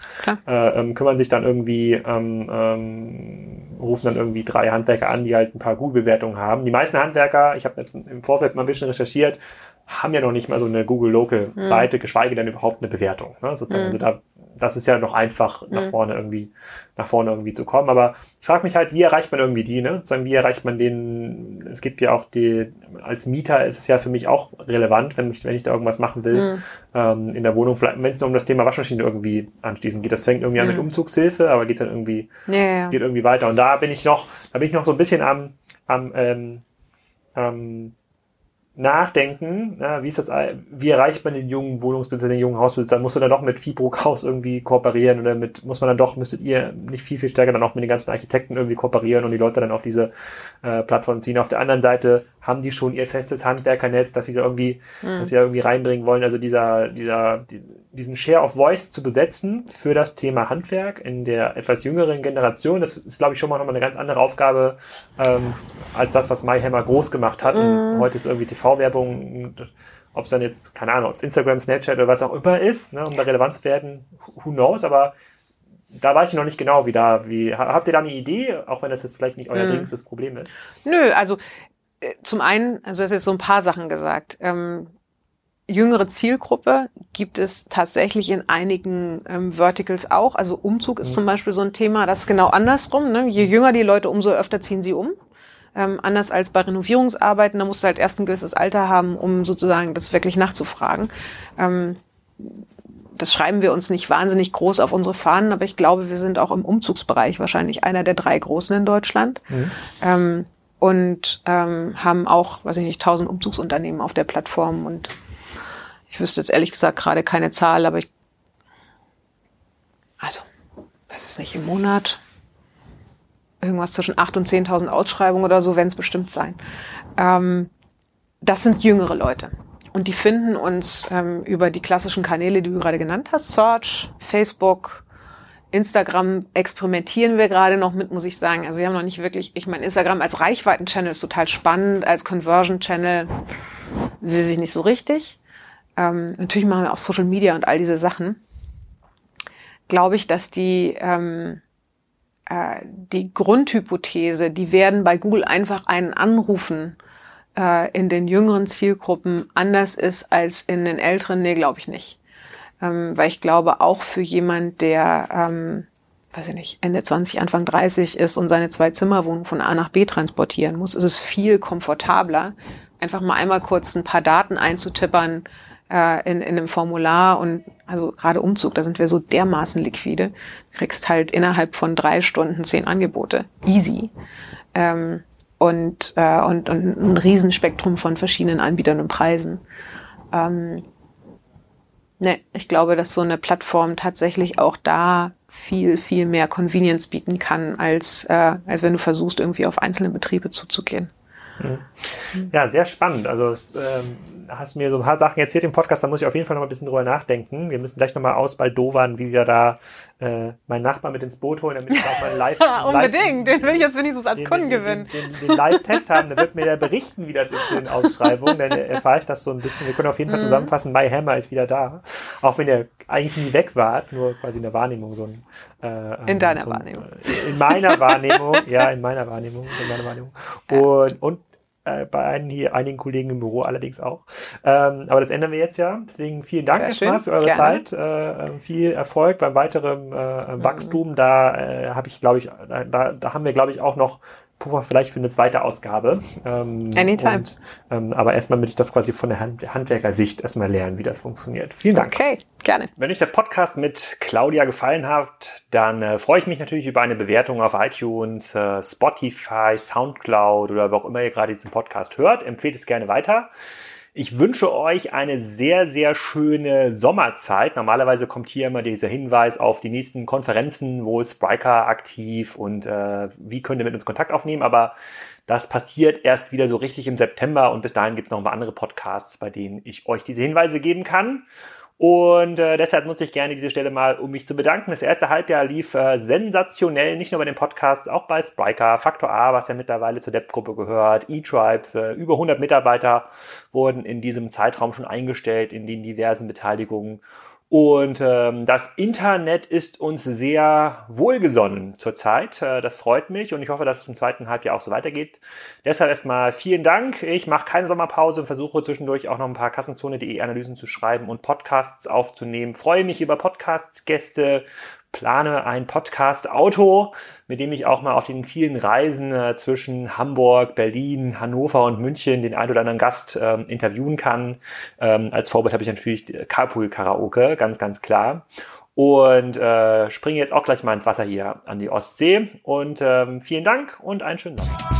äh, ähm, kümmern sich dann irgendwie, ähm, ähm, rufen dann irgendwie drei Handwerker an, die halt ein paar Google-Bewertungen haben. Die meisten Handwerker, ich habe jetzt im Vorfeld mal ein bisschen recherchiert, haben ja noch nicht mal so eine Google Local Seite, mhm. geschweige denn überhaupt eine Bewertung. Ne? Sozusagen, mhm. also da das ist ja noch einfach, nach mhm. vorne irgendwie, nach vorne irgendwie zu kommen. Aber ich frage mich halt, wie erreicht man irgendwie die, ne? Sozusagen, wie erreicht man den, es gibt ja auch die, als Mieter ist es ja für mich auch relevant, wenn ich, wenn ich da irgendwas machen will, mhm. ähm, in der Wohnung, vielleicht, wenn es nur um das Thema Waschmaschine irgendwie anschließend geht. Das fängt irgendwie mhm. an mit mhm. Umzugshilfe, aber geht dann irgendwie, ja, ja. geht irgendwie weiter. Und da bin ich noch, da bin ich noch so ein bisschen am, am, ähm, ähm, nachdenken, ja, wie ist das, wie erreicht man den jungen Wohnungsbesitzer, den jungen Hausbesitzer? Muss man dann doch mit Fibrohaus irgendwie kooperieren oder mit, muss man dann doch, müsstet ihr nicht viel, viel stärker dann auch mit den ganzen Architekten irgendwie kooperieren und die Leute dann auf diese äh, Plattform ziehen? Auf der anderen Seite haben die schon ihr festes Handwerkernetz, dass sie da irgendwie, mhm. dass sie da irgendwie reinbringen wollen. Also dieser, dieser, die, diesen Share of Voice zu besetzen für das Thema Handwerk in der etwas jüngeren Generation, das ist, glaube ich, schon mal nochmal eine ganz andere Aufgabe ähm, als das, was MyHammer groß gemacht hat. Mhm. heute ist irgendwie TV-Werbung, ob es dann jetzt, keine Ahnung, ob es Instagram, Snapchat oder was auch immer ist, ne, um da relevant zu werden, who knows, aber da weiß ich noch nicht genau, wie da, wie, habt ihr da eine Idee, auch wenn das jetzt vielleicht nicht euer mhm. dringendstes Problem ist?
Nö, also äh, zum einen, also es ist jetzt so ein paar Sachen gesagt. Ähm, jüngere Zielgruppe gibt es tatsächlich in einigen ähm, Verticals auch. Also Umzug ist mhm. zum Beispiel so ein Thema, das ist genau andersrum. Ne? Je jünger die Leute, umso öfter ziehen sie um. Ähm, anders als bei Renovierungsarbeiten, da musst du halt erst ein gewisses Alter haben, um sozusagen das wirklich nachzufragen. Ähm, das schreiben wir uns nicht wahnsinnig groß auf unsere Fahnen, aber ich glaube, wir sind auch im Umzugsbereich wahrscheinlich einer der drei Großen in Deutschland. Mhm. Ähm, und ähm, haben auch, weiß ich nicht, tausend Umzugsunternehmen auf der Plattform und ich wüsste jetzt ehrlich gesagt gerade keine Zahl, aber ich, also, weiß es nicht, im Monat irgendwas zwischen 8.000 und 10.000 Ausschreibungen oder so werden es bestimmt sein. Ähm, das sind jüngere Leute. Und die finden uns ähm, über die klassischen Kanäle, die du gerade genannt hast, Search, Facebook, Instagram experimentieren wir gerade noch mit, muss ich sagen. Also wir haben noch nicht wirklich, ich meine, Instagram als Reichweiten-Channel ist total spannend, als Conversion-Channel will sich nicht so richtig ähm, natürlich machen wir auch Social Media und all diese Sachen, glaube ich, dass die, ähm, äh, die Grundhypothese, die werden bei Google einfach einen anrufen, äh, in den jüngeren Zielgruppen anders ist als in den älteren, nee, glaube ich nicht. Ähm, weil ich glaube, auch für jemand, der, ähm, weiß ich nicht, Ende 20, Anfang 30 ist und seine Zwei-Zimmer-Wohnung von A nach B transportieren muss, ist es viel komfortabler, einfach mal einmal kurz ein paar Daten einzutippern, äh, in, in einem Formular und also gerade Umzug, da sind wir so dermaßen liquide. Kriegst halt innerhalb von drei Stunden zehn Angebote. Easy. Ähm, und, äh, und, und ein Riesenspektrum von verschiedenen Anbietern und Preisen. Ähm, ne, ich glaube, dass so eine Plattform tatsächlich auch da viel, viel mehr Convenience bieten kann, als, äh, als wenn du versuchst, irgendwie auf einzelne Betriebe zuzugehen.
Mhm. Ja, sehr spannend. Also ähm, hast mir so ein paar Sachen erzählt im Podcast, da muss ich auf jeden Fall noch ein bisschen drüber nachdenken. Wir müssen gleich nochmal ausbaldowern, wie wir da äh, meinen Nachbarn mit ins Boot holen, damit ich auch mal live...
Unbedingt, den will ich jetzt wenigstens als den, Kunden gewinnen.
Den, den, den Live-Test haben, dann wird mir der berichten, wie das ist in den Ausschreibungen, dann erfahre ich das so ein bisschen. Wir können auf jeden Fall mhm. zusammenfassen, My Hammer ist wieder da. Auch wenn ihr eigentlich nie weg wart, nur quasi in der Wahrnehmung so ein.
Äh, in deiner
so
ein, Wahrnehmung.
In meiner Wahrnehmung, ja, in meiner Wahrnehmung, in meiner Wahrnehmung. Und, und äh, bei einigen, hier, einigen Kollegen im Büro allerdings auch. Ähm, aber das ändern wir jetzt ja. Deswegen vielen Dank erstmal für eure Gerne. Zeit. Äh, äh, viel Erfolg beim weiteren äh, Wachstum. Mhm. Da äh, habe ich, glaube ich, da, da haben wir, glaube ich, auch noch Puffer vielleicht für eine zweite Ausgabe.
Ähm, Anytime.
Und, ähm, aber erstmal möchte ich das quasi von der Hand Handwerkersicht erstmal lernen, wie das funktioniert. Vielen Dank.
Okay, gerne.
Wenn euch der Podcast mit Claudia gefallen hat, dann äh, freue ich mich natürlich über eine Bewertung auf iTunes, äh, Spotify, Soundcloud oder wo auch immer ihr gerade diesen Podcast hört. Empfehlt es gerne weiter. Ich wünsche euch eine sehr, sehr schöne Sommerzeit. Normalerweise kommt hier immer dieser Hinweis auf die nächsten Konferenzen, wo ist Spriker aktiv und äh, wie könnt ihr mit uns Kontakt aufnehmen. Aber das passiert erst wieder so richtig im September und bis dahin gibt es noch ein paar andere Podcasts, bei denen ich euch diese Hinweise geben kann. Und äh, deshalb nutze ich gerne diese Stelle mal, um mich zu bedanken. Das erste Halbjahr lief äh, sensationell, nicht nur bei den Podcasts, auch bei Spriker, Faktor A, was ja mittlerweile zur Depp-Gruppe gehört, E-Tribes, äh, über 100 Mitarbeiter wurden in diesem Zeitraum schon eingestellt in den diversen Beteiligungen. Und ähm, das Internet ist uns sehr wohlgesonnen zurzeit. Äh, das freut mich und ich hoffe, dass es im zweiten Halbjahr auch so weitergeht. Deshalb erstmal vielen Dank. Ich mache keine Sommerpause und versuche zwischendurch auch noch ein paar Kassenzone.de Analysen zu schreiben und Podcasts aufzunehmen. Freue mich über Podcasts-Gäste, plane ein Podcast-Auto, mit dem ich auch mal auf den vielen Reisen äh, zwischen Hamburg, Berlin, Hannover und München den ein oder anderen Gast ähm, interviewen kann. Ähm, als Vorbild habe ich natürlich Carpool Karaoke, ganz, ganz klar. Und äh, springe jetzt auch gleich mal ins Wasser hier an die Ostsee. Und ähm, vielen Dank und einen schönen Tag.